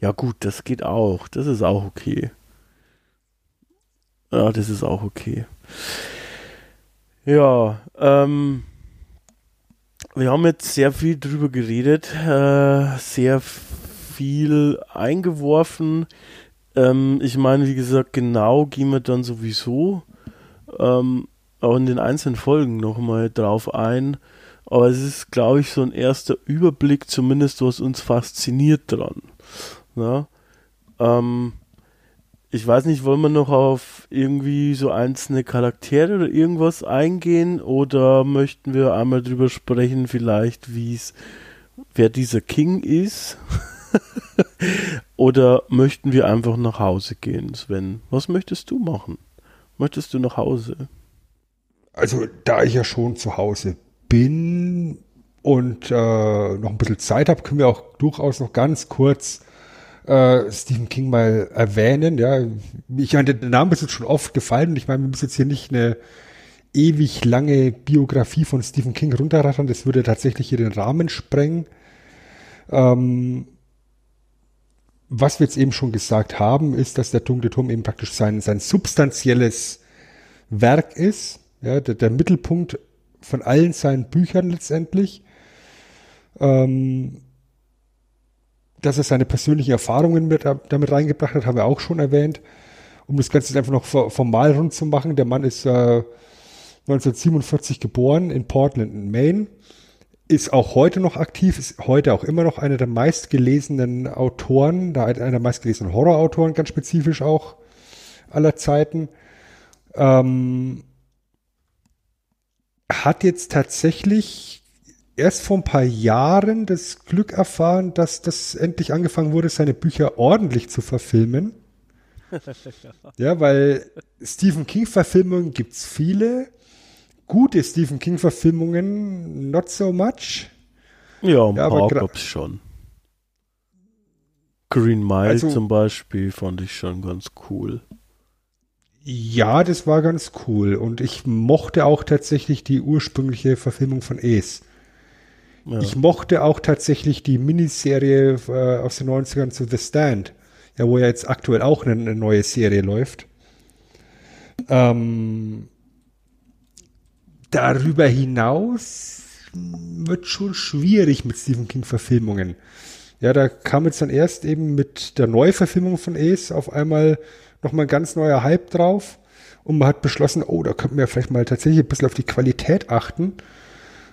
Ja, gut, das geht auch. Das ist auch okay. Ja, das ist auch okay. Ja, ähm, wir haben jetzt sehr viel drüber geredet, äh, sehr viel eingeworfen. Ähm, ich meine, wie gesagt, genau gehen wir dann sowieso ähm, auch in den einzelnen Folgen nochmal drauf ein. Aber es ist, glaube ich, so ein erster Überblick, zumindest was uns fasziniert dran. Ja? Ähm, ich weiß nicht, wollen wir noch auf irgendwie so einzelne Charaktere oder irgendwas eingehen oder möchten wir einmal drüber sprechen, vielleicht, wie es, wer dieser King ist? oder möchten wir einfach nach Hause gehen, Sven? Was möchtest du machen? Möchtest du nach Hause? Also, da ich ja schon zu Hause bin und äh, noch ein bisschen Zeit habe, können wir auch durchaus noch ganz kurz äh, Stephen King mal erwähnen. Ja, ich meine, der Name ist jetzt schon oft gefallen. Ich meine, wir müssen jetzt hier nicht eine ewig lange Biografie von Stephen King runterrattern. Das würde tatsächlich hier den Rahmen sprengen. Ähm, was wir jetzt eben schon gesagt haben, ist, dass der dunkle Turm eben praktisch sein, sein substanzielles Werk ist. Ja, der, der Mittelpunkt von allen seinen Büchern letztendlich. Ähm, dass er seine persönlichen Erfahrungen mit, damit reingebracht hat, haben wir auch schon erwähnt. Um das Ganze einfach noch formal rund zu machen. Der Mann ist äh, 1947 geboren in Portland, in Maine. Ist auch heute noch aktiv, ist heute auch immer noch einer der meistgelesenen Autoren, einer der meistgelesenen Horrorautoren, ganz spezifisch auch aller Zeiten. Ähm, hat jetzt tatsächlich erst vor ein paar Jahren das Glück erfahren, dass das endlich angefangen wurde, seine Bücher ordentlich zu verfilmen. ja, weil Stephen King-Verfilmungen gibt es viele. Gute Stephen King-Verfilmungen, not so much. Ja, ein ja, paar gab es schon. Green Mile also, zum Beispiel fand ich schon ganz cool. Ja, das war ganz cool. Und ich mochte auch tatsächlich die ursprüngliche Verfilmung von Ace. Ja. Ich mochte auch tatsächlich die Miniserie äh, aus den 90ern zu The Stand, ja, wo ja jetzt aktuell auch eine, eine neue Serie läuft. Ähm, darüber hinaus wird schon schwierig mit Stephen King Verfilmungen. Ja, da kam jetzt dann erst eben mit der Neuverfilmung von Ace auf einmal nochmal ein ganz neuer Hype drauf und man hat beschlossen, oh, da könnten wir vielleicht mal tatsächlich ein bisschen auf die Qualität achten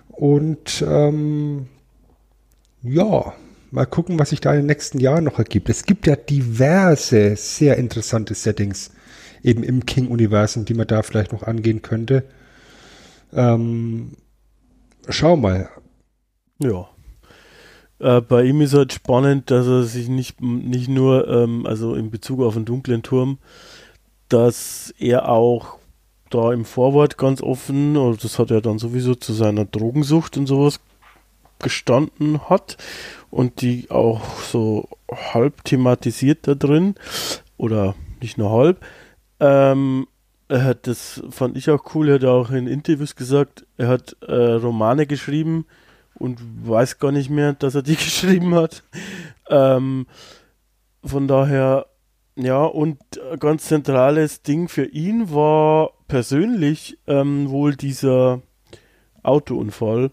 und ähm, ja, mal gucken, was sich da in den nächsten Jahren noch ergibt. Es gibt ja diverse, sehr interessante Settings eben im King-Universum, die man da vielleicht noch angehen könnte. Ähm, schau mal. Ja. Äh, bei ihm ist halt spannend, dass er sich nicht, nicht nur, ähm, also in Bezug auf den dunklen Turm, dass er auch da im Vorwort ganz offen, also das hat er dann sowieso zu seiner Drogensucht und sowas gestanden hat und die auch so halb thematisiert da drin oder nicht nur halb. Ähm, er hat das fand ich auch cool, er hat auch in Interviews gesagt, er hat äh, Romane geschrieben und weiß gar nicht mehr, dass er die geschrieben hat. Ähm, von daher ja, und ganz zentrales Ding für ihn war persönlich ähm, wohl dieser Autounfall.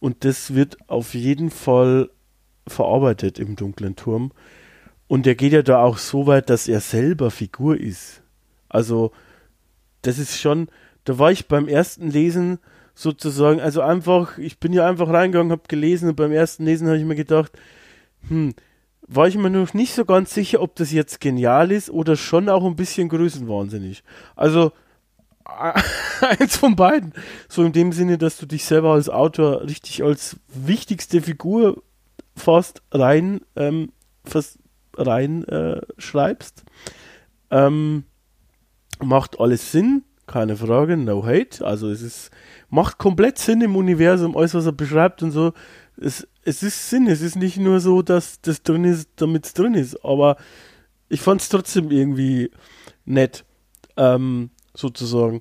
Und das wird auf jeden Fall verarbeitet im dunklen Turm. Und er geht ja da auch so weit, dass er selber Figur ist. Also, das ist schon, da war ich beim ersten Lesen sozusagen, also einfach, ich bin ja einfach reingegangen, hab gelesen und beim ersten Lesen habe ich mir gedacht, hm, war ich mir noch nicht so ganz sicher, ob das jetzt genial ist oder schon auch ein bisschen größenwahnsinnig. Also eins von beiden. So in dem Sinne, dass du dich selber als Autor richtig als wichtigste Figur fast rein, ähm, fast rein äh, schreibst. Ähm, macht alles Sinn, keine Frage, no hate. Also es ist, macht komplett Sinn im Universum, alles was er beschreibt und so. Es, es ist Sinn, es ist nicht nur so, dass das drin ist, damit es drin ist, aber ich fand es trotzdem irgendwie nett, ähm, sozusagen.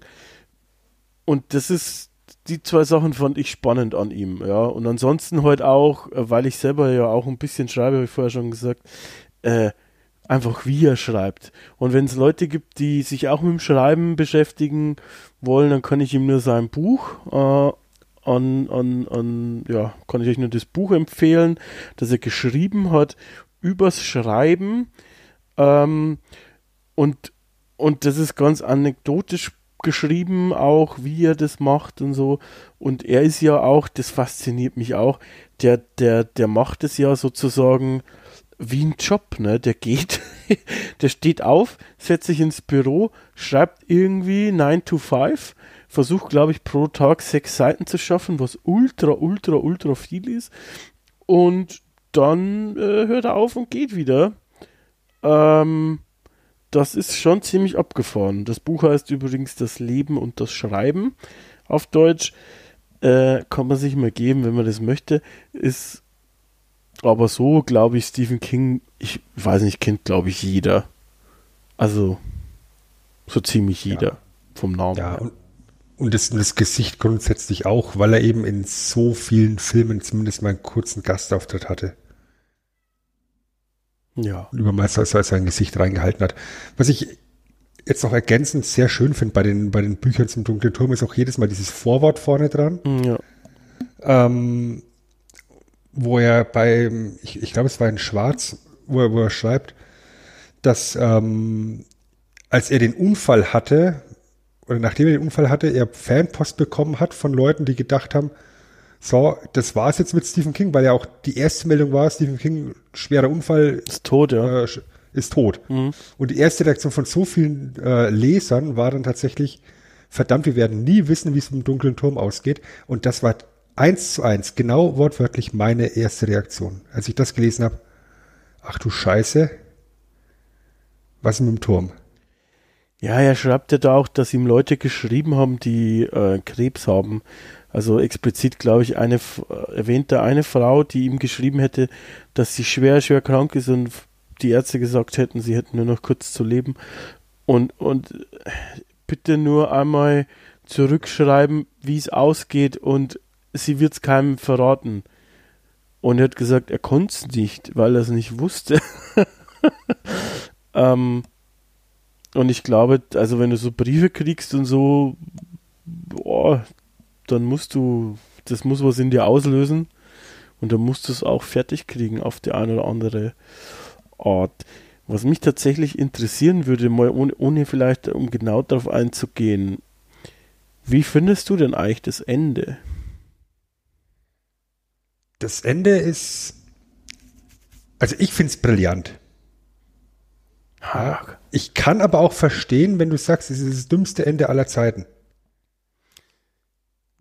Und das ist, die zwei Sachen fand ich spannend an ihm, ja. Und ansonsten halt auch, äh, weil ich selber ja auch ein bisschen schreibe, habe ich vorher schon gesagt, äh, einfach wie er schreibt. Und wenn es Leute gibt, die sich auch mit dem Schreiben beschäftigen wollen, dann kann ich ihm nur sein Buch äh, an, an, an, ja, kann ich euch nur das Buch empfehlen, das er geschrieben hat übers Schreiben. Ähm, und, und das ist ganz anekdotisch geschrieben, auch wie er das macht und so. Und er ist ja auch, das fasziniert mich auch, der, der, der macht es ja sozusagen wie ein Job, ne? Der geht, der steht auf, setzt sich ins Büro, schreibt irgendwie 9 to 5, versucht, glaube ich, pro Tag sechs Seiten zu schaffen, was ultra, ultra, ultra viel ist. Und dann äh, hört er auf und geht wieder. Ähm, das ist schon ziemlich abgefahren. Das Buch heißt übrigens Das Leben und das Schreiben auf Deutsch. Äh, kann man sich mal geben, wenn man das möchte. Ist aber so, glaube ich, Stephen King, ich weiß nicht, kennt, glaube ich, jeder. Also, so ziemlich jeder ja. vom Namen. Ja, und, und das, das, Gesicht grundsätzlich auch, weil er eben in so vielen Filmen zumindest mal einen kurzen Gastauftritt hatte. Ja. Und über mal so, so sein Gesicht reingehalten hat. Was ich jetzt noch ergänzend sehr schön finde bei den, bei den Büchern zum Dunklen Turm, ist auch jedes Mal dieses Vorwort vorne dran. Ja. Ähm, wo er bei, ich, ich glaube, es war in Schwarz, wo er, wo er schreibt, dass ähm, als er den Unfall hatte, oder nachdem er den Unfall hatte, er Fanpost bekommen hat von Leuten, die gedacht haben, so, das war's jetzt mit Stephen King, weil ja auch die erste Meldung war, Stephen King, schwerer Unfall. Ist tot, ja. Äh, ist tot. Mhm. Und die erste Reaktion von so vielen äh, Lesern war dann tatsächlich, verdammt, wir werden nie wissen, wie es mit dem dunklen Turm ausgeht. Und das war eins zu eins, genau wortwörtlich meine erste Reaktion. Als ich das gelesen habe, ach du Scheiße, was mit dem Turm? Ja, er schreibt ja da auch, dass ihm Leute geschrieben haben, die äh, Krebs haben. Also explizit, glaube ich, eine erwähnt da eine Frau, die ihm geschrieben hätte, dass sie schwer, schwer krank ist und die Ärzte gesagt hätten, sie hätten nur noch kurz zu leben. Und, und bitte nur einmal zurückschreiben, wie es ausgeht und sie wird es keinem verraten. Und er hat gesagt, er konnte es nicht, weil er es nicht wusste. ähm, und ich glaube, also wenn du so Briefe kriegst und so, boah, dann musst du, das muss was in dir auslösen. Und dann musst du es auch fertig kriegen auf die eine oder andere Art. Was mich tatsächlich interessieren würde, mal ohne, ohne vielleicht, um genau darauf einzugehen, wie findest du denn eigentlich das Ende? Das Ende ist, also ich finde es brillant. Ja, ich kann aber auch verstehen, wenn du sagst, es ist das dümmste Ende aller Zeiten.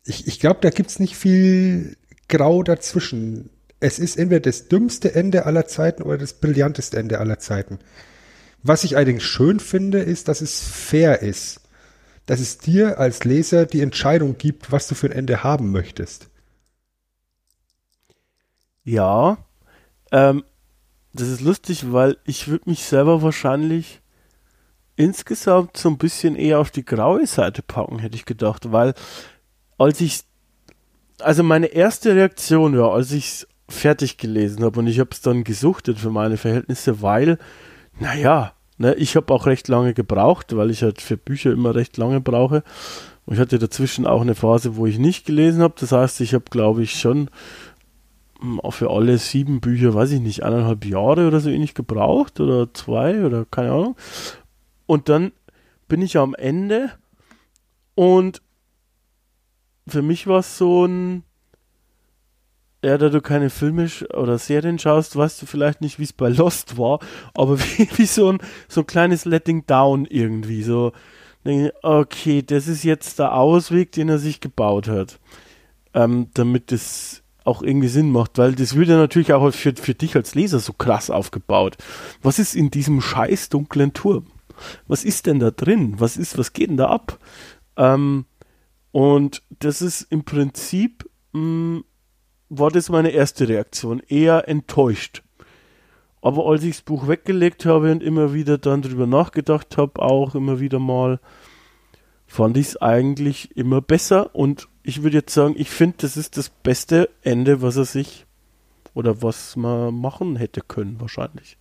Ich, ich glaube, da gibt es nicht viel Grau dazwischen. Es ist entweder das dümmste Ende aller Zeiten oder das brillanteste Ende aller Zeiten. Was ich allerdings schön finde, ist, dass es fair ist. Dass es dir als Leser die Entscheidung gibt, was du für ein Ende haben möchtest. Ja, ähm, das ist lustig, weil ich würde mich selber wahrscheinlich insgesamt so ein bisschen eher auf die graue Seite packen, hätte ich gedacht, weil als ich, also meine erste Reaktion, ja, als ich es fertig gelesen habe und ich habe es dann gesuchtet für meine Verhältnisse, weil, naja, ne, ich habe auch recht lange gebraucht, weil ich halt für Bücher immer recht lange brauche. Und ich hatte dazwischen auch eine Phase, wo ich nicht gelesen habe. Das heißt, ich habe, glaube ich, schon für alle sieben Bücher, weiß ich nicht, eineinhalb Jahre oder so ähnlich gebraucht oder zwei oder keine Ahnung. Und dann bin ich am Ende und für mich war es so ein, ja, da du keine Filme oder Serien schaust, weißt du vielleicht nicht, wie es bei Lost war, aber wie, wie so, ein, so ein kleines Letting Down irgendwie. So, okay, das ist jetzt der Ausweg, den er sich gebaut hat. Ähm, damit es auch irgendwie Sinn macht, weil das wird ja natürlich auch für, für dich als Leser so krass aufgebaut. Was ist in diesem scheiß dunklen Turm? Was ist denn da drin? Was ist, was geht denn da ab? Ähm, und das ist im Prinzip, mh, mm, war das meine erste Reaktion, eher enttäuscht. Aber als ich das Buch weggelegt habe und immer wieder dann drüber nachgedacht habe, auch immer wieder mal, fand ich es eigentlich immer besser und ich würde jetzt sagen, ich finde, das ist das beste Ende, was er sich oder was man machen hätte können, wahrscheinlich.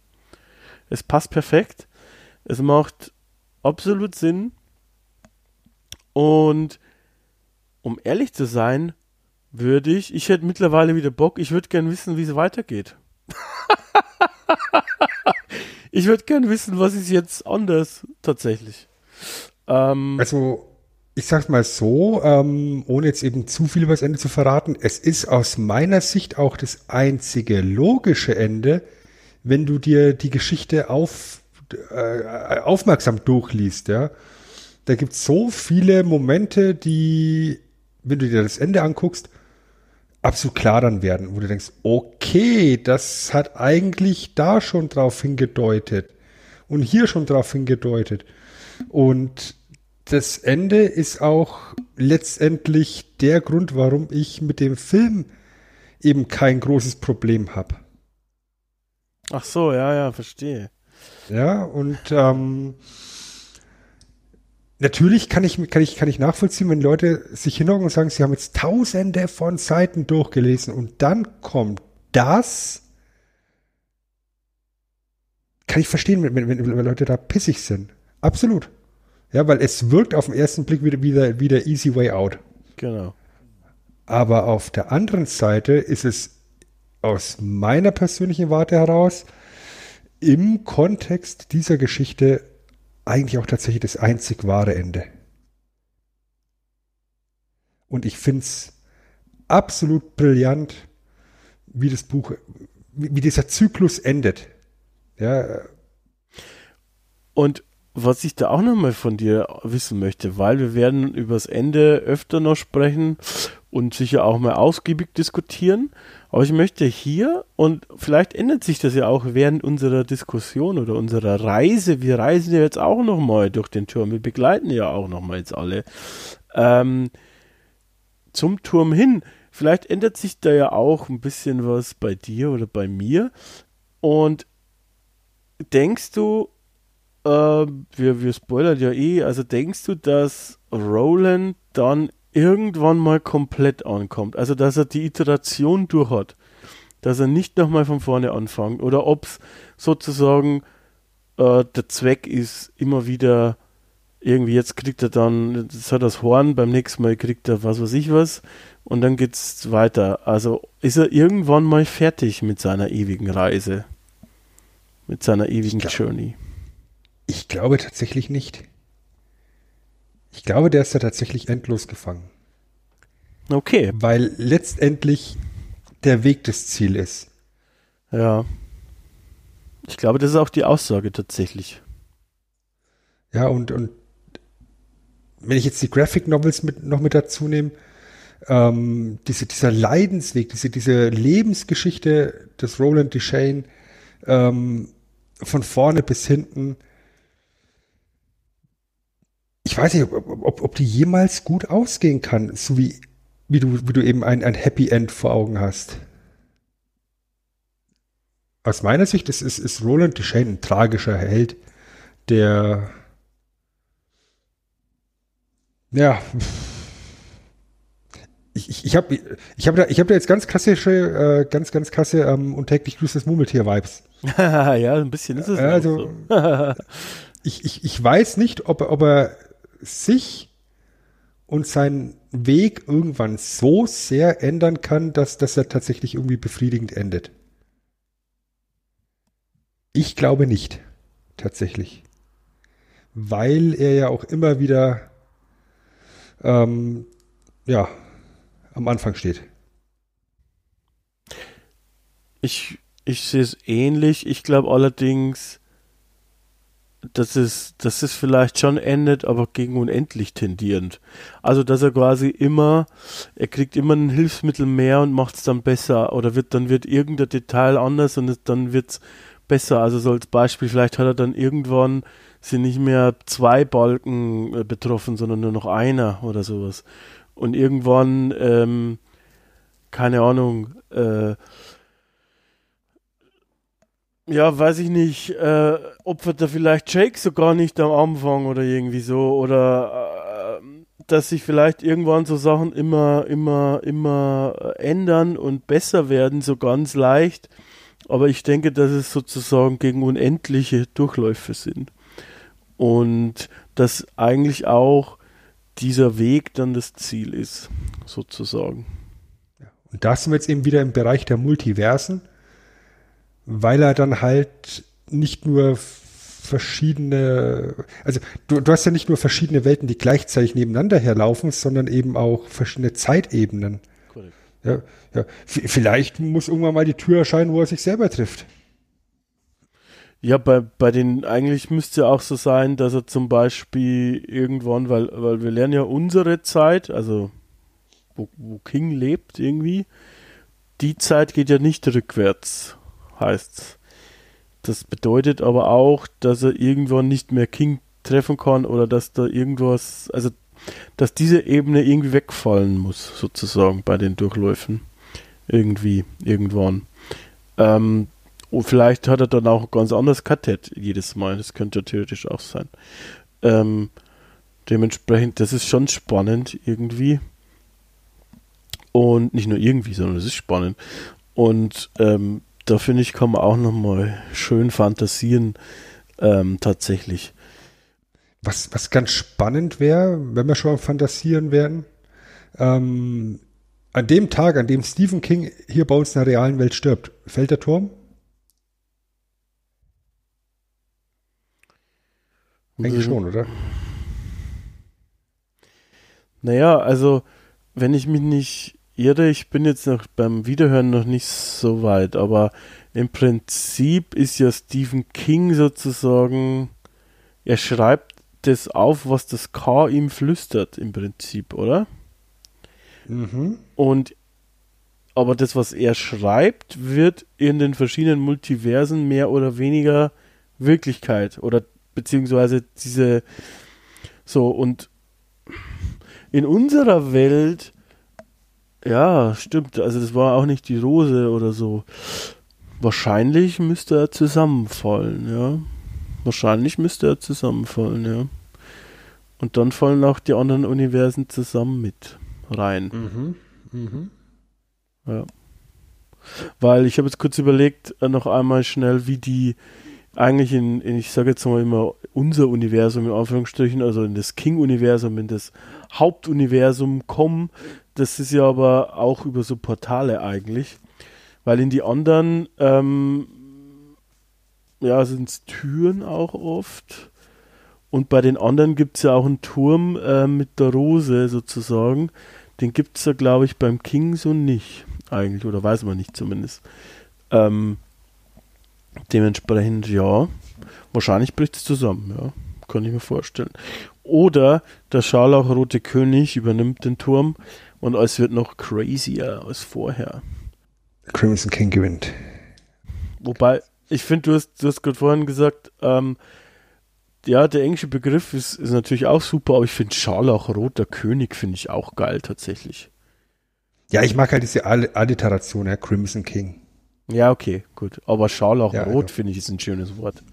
Es passt perfekt. Es macht absolut Sinn. Und um ehrlich zu sein, würde ich, ich hätte mittlerweile wieder Bock, ich würde gern wissen, wie es weitergeht. ich würde gern wissen, was ist jetzt anders tatsächlich. Ähm, also ich sag's mal so, ähm, ohne jetzt eben zu viel über das Ende zu verraten, es ist aus meiner Sicht auch das einzige logische Ende, wenn du dir die Geschichte auf, äh, aufmerksam durchliest, ja. Da gibt es so viele Momente, die, wenn du dir das Ende anguckst, absolut klar dann werden, wo du denkst, okay, das hat eigentlich da schon drauf hingedeutet und hier schon drauf hingedeutet. Und das Ende ist auch letztendlich der Grund, warum ich mit dem Film eben kein großes Problem habe. Ach so, ja, ja, verstehe. Ja, und ähm, natürlich kann ich, kann, ich, kann ich nachvollziehen, wenn Leute sich hinhocken und sagen, sie haben jetzt tausende von Seiten durchgelesen und dann kommt das. Kann ich verstehen, wenn, wenn, wenn Leute da pissig sind. Absolut. Ja, weil es wirkt auf den ersten Blick wieder, wieder, wieder easy way out. Genau. Aber auf der anderen Seite ist es aus meiner persönlichen Warte heraus im Kontext dieser Geschichte eigentlich auch tatsächlich das einzig wahre Ende. Und ich finde es absolut brillant, wie das Buch, wie, wie dieser Zyklus endet. Ja. Und was ich da auch nochmal von dir wissen möchte, weil wir werden übers Ende öfter noch sprechen und sicher auch mal ausgiebig diskutieren. Aber ich möchte hier, und vielleicht ändert sich das ja auch während unserer Diskussion oder unserer Reise, wir reisen ja jetzt auch nochmal durch den Turm, wir begleiten ja auch nochmal jetzt alle ähm, zum Turm hin. Vielleicht ändert sich da ja auch ein bisschen was bei dir oder bei mir. Und denkst du, äh, wir, wir spoilern ja eh, also denkst du, dass Roland dann irgendwann mal komplett ankommt. Also, dass er die Iteration durch hat. Dass er nicht nochmal von vorne anfängt. Oder ob es sozusagen äh, der Zweck ist, immer wieder irgendwie, jetzt kriegt er dann, das hat das Horn, beim nächsten Mal kriegt er was weiß ich was. Und dann geht's weiter. Also ist er irgendwann mal fertig mit seiner ewigen Reise. Mit seiner ewigen ich glaub, Journey. Ich glaube tatsächlich nicht. Ich glaube, der ist ja tatsächlich endlos gefangen. Okay. Weil letztendlich der Weg das Ziel ist. Ja. Ich glaube, das ist auch die Aussage tatsächlich. Ja, und, und wenn ich jetzt die Graphic Novels mit, noch mit dazu nehme, ähm, diese, dieser Leidensweg, diese, diese Lebensgeschichte des Roland Duchesne ähm, von vorne bis hinten, ich weiß nicht, ob, ob, ob die jemals gut ausgehen kann, so wie, wie, du, wie du eben ein, ein Happy End vor Augen hast. Aus meiner Sicht ist, ist, ist Roland Duchesne ein tragischer Held, der ja ich, ich, ich habe ich hab da, ich hab da jetzt ganz klassische, äh, ganz, ganz krasse ähm, und täglich grüßes Murmeltier-Vibes. ja, ein bisschen ist es also, so. ich, ich, ich weiß nicht, ob, ob er sich und seinen Weg irgendwann so sehr ändern kann, dass, dass er tatsächlich irgendwie befriedigend endet. Ich glaube nicht, tatsächlich. Weil er ja auch immer wieder ähm, ja, am Anfang steht. Ich, ich sehe es ähnlich. Ich glaube allerdings, dass es, dass es vielleicht schon endet, aber gegen unendlich tendierend. Also, dass er quasi immer, er kriegt immer ein Hilfsmittel mehr und macht es dann besser oder wird, dann wird irgendein Detail anders und es, dann wird es besser. Also, so als Beispiel, vielleicht hat er dann irgendwann sind nicht mehr zwei Balken äh, betroffen, sondern nur noch einer oder sowas. Und irgendwann, ähm, keine Ahnung, äh, ja, weiß ich nicht, äh, opfert er vielleicht Jake so gar nicht am Anfang oder irgendwie so oder äh, dass sich vielleicht irgendwann so Sachen immer, immer, immer ändern und besser werden, so ganz leicht. Aber ich denke, dass es sozusagen gegen unendliche Durchläufe sind. Und dass eigentlich auch dieser Weg dann das Ziel ist, sozusagen. Und da sind wir jetzt eben wieder im Bereich der Multiversen weil er dann halt nicht nur verschiedene, also du, du hast ja nicht nur verschiedene Welten, die gleichzeitig nebeneinander herlaufen, sondern eben auch verschiedene Zeitebenen. Ja, ja. Vielleicht muss irgendwann mal die Tür erscheinen, wo er sich selber trifft. Ja, bei, bei den, eigentlich müsste ja auch so sein, dass er zum Beispiel irgendwann, weil, weil wir lernen ja unsere Zeit, also wo, wo King lebt irgendwie, die Zeit geht ja nicht rückwärts, heißt's. Das bedeutet aber auch, dass er irgendwann nicht mehr King treffen kann oder dass da irgendwas, also dass diese Ebene irgendwie wegfallen muss, sozusagen bei den Durchläufen. Irgendwie, irgendwann. Ähm, und vielleicht hat er dann auch ein ganz anderes Kartett jedes Mal. Das könnte theoretisch auch sein. Ähm, dementsprechend, das ist schon spannend irgendwie. Und nicht nur irgendwie, sondern es ist spannend. Und ähm, da finde ich, kann man auch nochmal schön fantasieren, ähm, tatsächlich. Was, was ganz spannend wäre, wenn wir schon am Fantasieren werden, ähm, an dem Tag, an dem Stephen King hier bei uns in der realen Welt stirbt, fällt der Turm? Eigentlich schon, oder? Naja, also, wenn ich mich nicht irre, ich bin jetzt noch beim Wiederhören noch nicht so weit, aber im Prinzip ist ja Stephen King sozusagen, er schreibt das auf, was das K ihm flüstert, im Prinzip, oder? Mhm. Und aber das, was er schreibt, wird in den verschiedenen Multiversen mehr oder weniger Wirklichkeit oder beziehungsweise diese so und in unserer Welt ja, stimmt, also das war auch nicht die Rose oder so. Wahrscheinlich müsste er zusammenfallen, ja. Wahrscheinlich müsste er zusammenfallen, ja. Und dann fallen auch die anderen Universen zusammen mit rein. Mhm. Mhm. Ja. Weil ich habe jetzt kurz überlegt, äh, noch einmal schnell, wie die eigentlich in, in ich sage jetzt mal immer, unser Universum in Anführungsstrichen, also in das King-Universum, in das Hauptuniversum kommen. Das ist ja aber auch über so Portale eigentlich. Weil in die anderen ähm, ja, sind es Türen auch oft. Und bei den anderen gibt es ja auch einen Turm äh, mit der Rose sozusagen. Den gibt es ja, glaube ich, beim King so nicht eigentlich. Oder weiß man nicht zumindest. Ähm, dementsprechend, ja. Wahrscheinlich bricht es zusammen, ja. Kann ich mir vorstellen. Oder der Scharlachrote König übernimmt den Turm und alles wird noch crazier als vorher. Crimson King gewinnt. Wobei, ich finde, du hast, du hast gerade vorhin gesagt, ähm, ja, der englische Begriff ist, ist natürlich auch super, aber ich finde Scharlachroter König finde ich auch geil tatsächlich. Ja, ich mag halt diese Alliteration, ja, Crimson King. Ja, okay, gut. Aber Scharlachrot ja, genau. finde ich ist ein schönes Wort.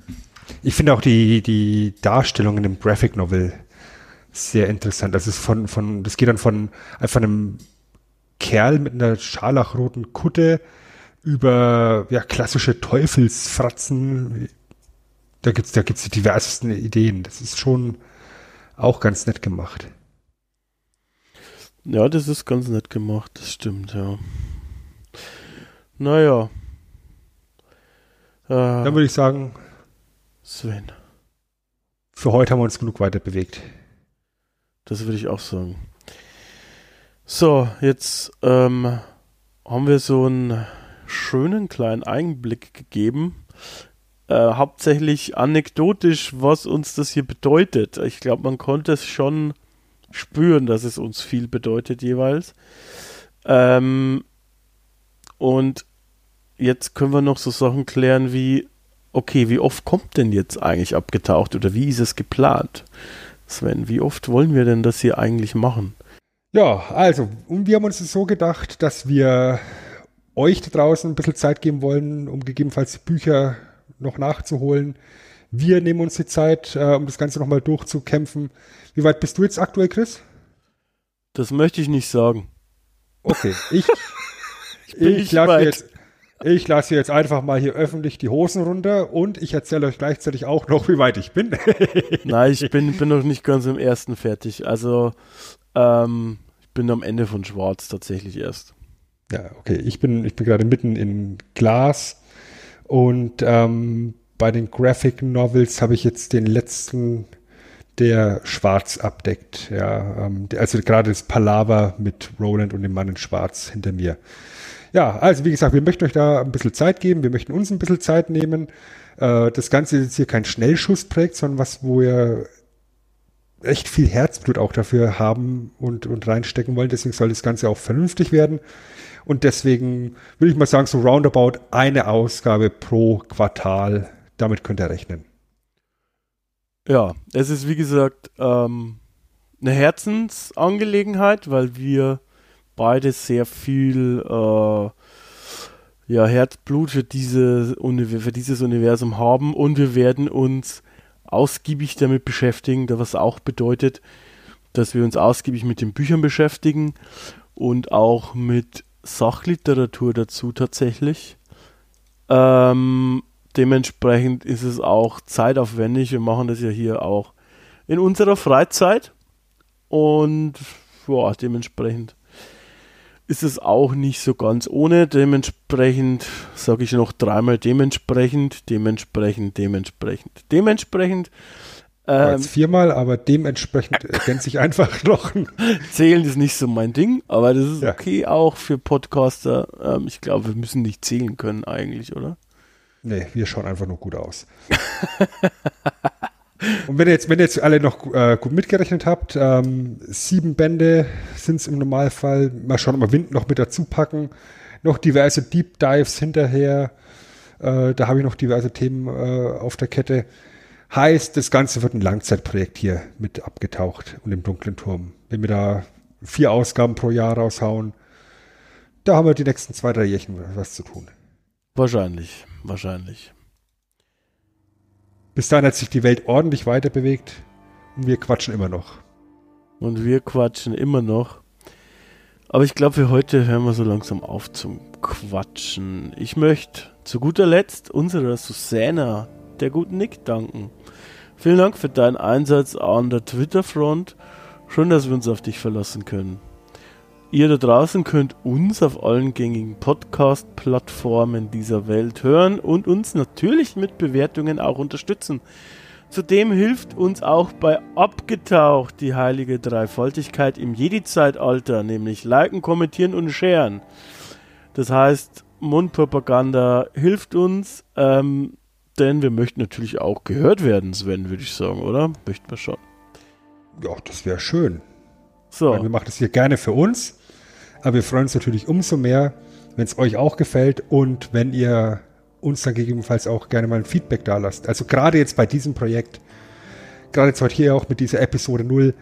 Ich finde auch die, die Darstellung in dem Graphic Novel sehr interessant. Das ist von, von, das geht dann von einfach einem Kerl mit einer scharlachroten Kutte über ja, klassische Teufelsfratzen. Da gibt's, da gibt's die diversesten Ideen. Das ist schon auch ganz nett gemacht. Ja, das ist ganz nett gemacht, das stimmt, ja. Naja. Äh, Dann würde ich sagen, Sven. Für heute haben wir uns genug weiter bewegt. Das würde ich auch sagen. So, jetzt ähm, haben wir so einen schönen kleinen Einblick gegeben. Äh, hauptsächlich anekdotisch, was uns das hier bedeutet. Ich glaube, man konnte es schon spüren, dass es uns viel bedeutet jeweils. Ähm, und jetzt können wir noch so Sachen klären wie, okay, wie oft kommt denn jetzt eigentlich abgetaucht oder wie ist es geplant? Sven, wie oft wollen wir denn das hier eigentlich machen? Ja, also, und wir haben uns so gedacht, dass wir euch da draußen ein bisschen Zeit geben wollen, um gegebenenfalls Bücher noch nachzuholen. Wir nehmen uns die Zeit, äh, um das Ganze nochmal durchzukämpfen. Wie weit bist du jetzt aktuell, Chris? Das möchte ich nicht sagen. Okay, ich, ich, ich lasse jetzt, ich lasse jetzt einfach mal hier öffentlich die Hosen runter und ich erzähle euch gleichzeitig auch noch, wie weit ich bin. Nein, ich bin, bin noch nicht ganz im ersten fertig. Also, ähm, ich bin am Ende von Schwarz tatsächlich erst. Ja, okay. Ich bin, ich bin gerade mitten in Glas und ähm, bei den Graphic Novels habe ich jetzt den letzten, der schwarz abdeckt. Ja, ähm, also gerade das Palaver mit Roland und dem Mann in Schwarz hinter mir. Ja, also wie gesagt, wir möchten euch da ein bisschen Zeit geben, wir möchten uns ein bisschen Zeit nehmen. Äh, das Ganze ist jetzt hier kein Schnellschussprojekt, sondern was, wo wir echt viel Herzblut auch dafür haben und, und reinstecken wollen. Deswegen soll das Ganze auch vernünftig werden. Und deswegen würde ich mal sagen, so roundabout eine Ausgabe pro Quartal. Damit könnt ihr rechnen. Ja, es ist wie gesagt ähm, eine Herzensangelegenheit, weil wir beide sehr viel äh, ja, Herzblut für, diese, für dieses Universum haben und wir werden uns ausgiebig damit beschäftigen, was auch bedeutet, dass wir uns ausgiebig mit den Büchern beschäftigen und auch mit Sachliteratur dazu tatsächlich. Ähm, dementsprechend ist es auch zeitaufwendig. Wir machen das ja hier auch in unserer Freizeit und ja, dementsprechend ist es auch nicht so ganz ohne. Dementsprechend sage ich noch dreimal dementsprechend, dementsprechend, dementsprechend, dementsprechend. Ähm, Jetzt viermal, aber dementsprechend ergänze ich einfach noch. Zählen ist nicht so mein Ding, aber das ist ja. okay auch für Podcaster. Ähm, ich glaube, wir müssen nicht zählen können eigentlich, oder? Nee, wir schauen einfach nur gut aus. Und wenn ihr jetzt, wenn ihr jetzt alle noch äh, gut mitgerechnet habt, ähm, sieben Bände sind es im Normalfall. Mal schauen, ob wir Wind noch mit dazu packen. Noch diverse Deep Dives hinterher. Äh, da habe ich noch diverse Themen äh, auf der Kette. Heißt, das Ganze wird ein Langzeitprojekt hier mit abgetaucht und im dunklen Turm. Wenn wir da vier Ausgaben pro Jahr raushauen, da haben wir die nächsten zwei, drei Jährchen was zu tun. Wahrscheinlich, wahrscheinlich. Bis dahin hat sich die Welt ordentlich weiter bewegt und wir quatschen immer noch. Und wir quatschen immer noch. Aber ich glaube, für heute hören wir so langsam auf zum Quatschen. Ich möchte zu guter Letzt unserer Susanna, der guten Nick, danken. Vielen Dank für deinen Einsatz an der Twitter-Front. Schön, dass wir uns auf dich verlassen können. Ihr da draußen könnt uns auf allen gängigen Podcast-Plattformen dieser Welt hören und uns natürlich mit Bewertungen auch unterstützen. Zudem hilft uns auch bei Abgetaucht die heilige Dreifaltigkeit im Jedi-Zeitalter, nämlich liken, kommentieren und sharen. Das heißt, Mundpropaganda hilft uns, ähm, denn wir möchten natürlich auch gehört werden, Sven, würde ich sagen, oder? Möchten wir schon. Ja, das wäre schön. So. wir machen das hier gerne für uns. Aber wir freuen uns natürlich umso mehr, wenn es euch auch gefällt und wenn ihr uns dann gegebenenfalls auch gerne mal ein Feedback da lasst. Also gerade jetzt bei diesem Projekt, gerade jetzt heute hier auch mit dieser Episode 0,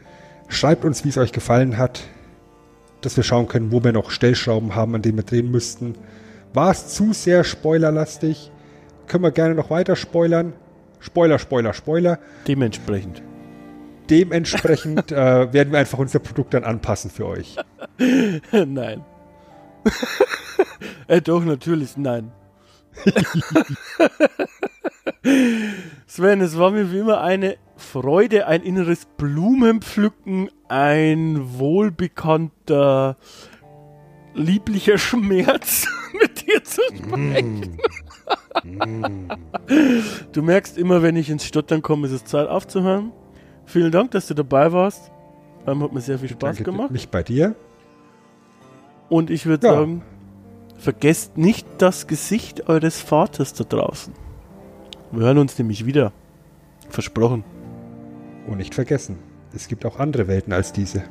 schreibt uns, wie es euch gefallen hat, dass wir schauen können, wo wir noch Stellschrauben haben, an denen wir drehen müssten. War es zu sehr spoilerlastig? Können wir gerne noch weiter spoilern? Spoiler, Spoiler, Spoiler. Dementsprechend dementsprechend äh, werden wir einfach unser Produkt dann anpassen für euch. nein. äh, doch, natürlich, nein. Sven, es war mir wie immer eine Freude, ein inneres Blumenpflücken, ein wohlbekannter, lieblicher Schmerz mit dir zu sprechen. Mm. du merkst immer, wenn ich ins Stottern komme, ist es Zeit aufzuhören. Vielen Dank, dass du dabei warst. Ähm, hat mir sehr viel Spaß Danke gemacht. Mich bei dir. Und ich würde ja. sagen, vergesst nicht das Gesicht eures Vaters da draußen. Wir hören uns nämlich wieder. Versprochen. Und nicht vergessen, es gibt auch andere Welten als diese.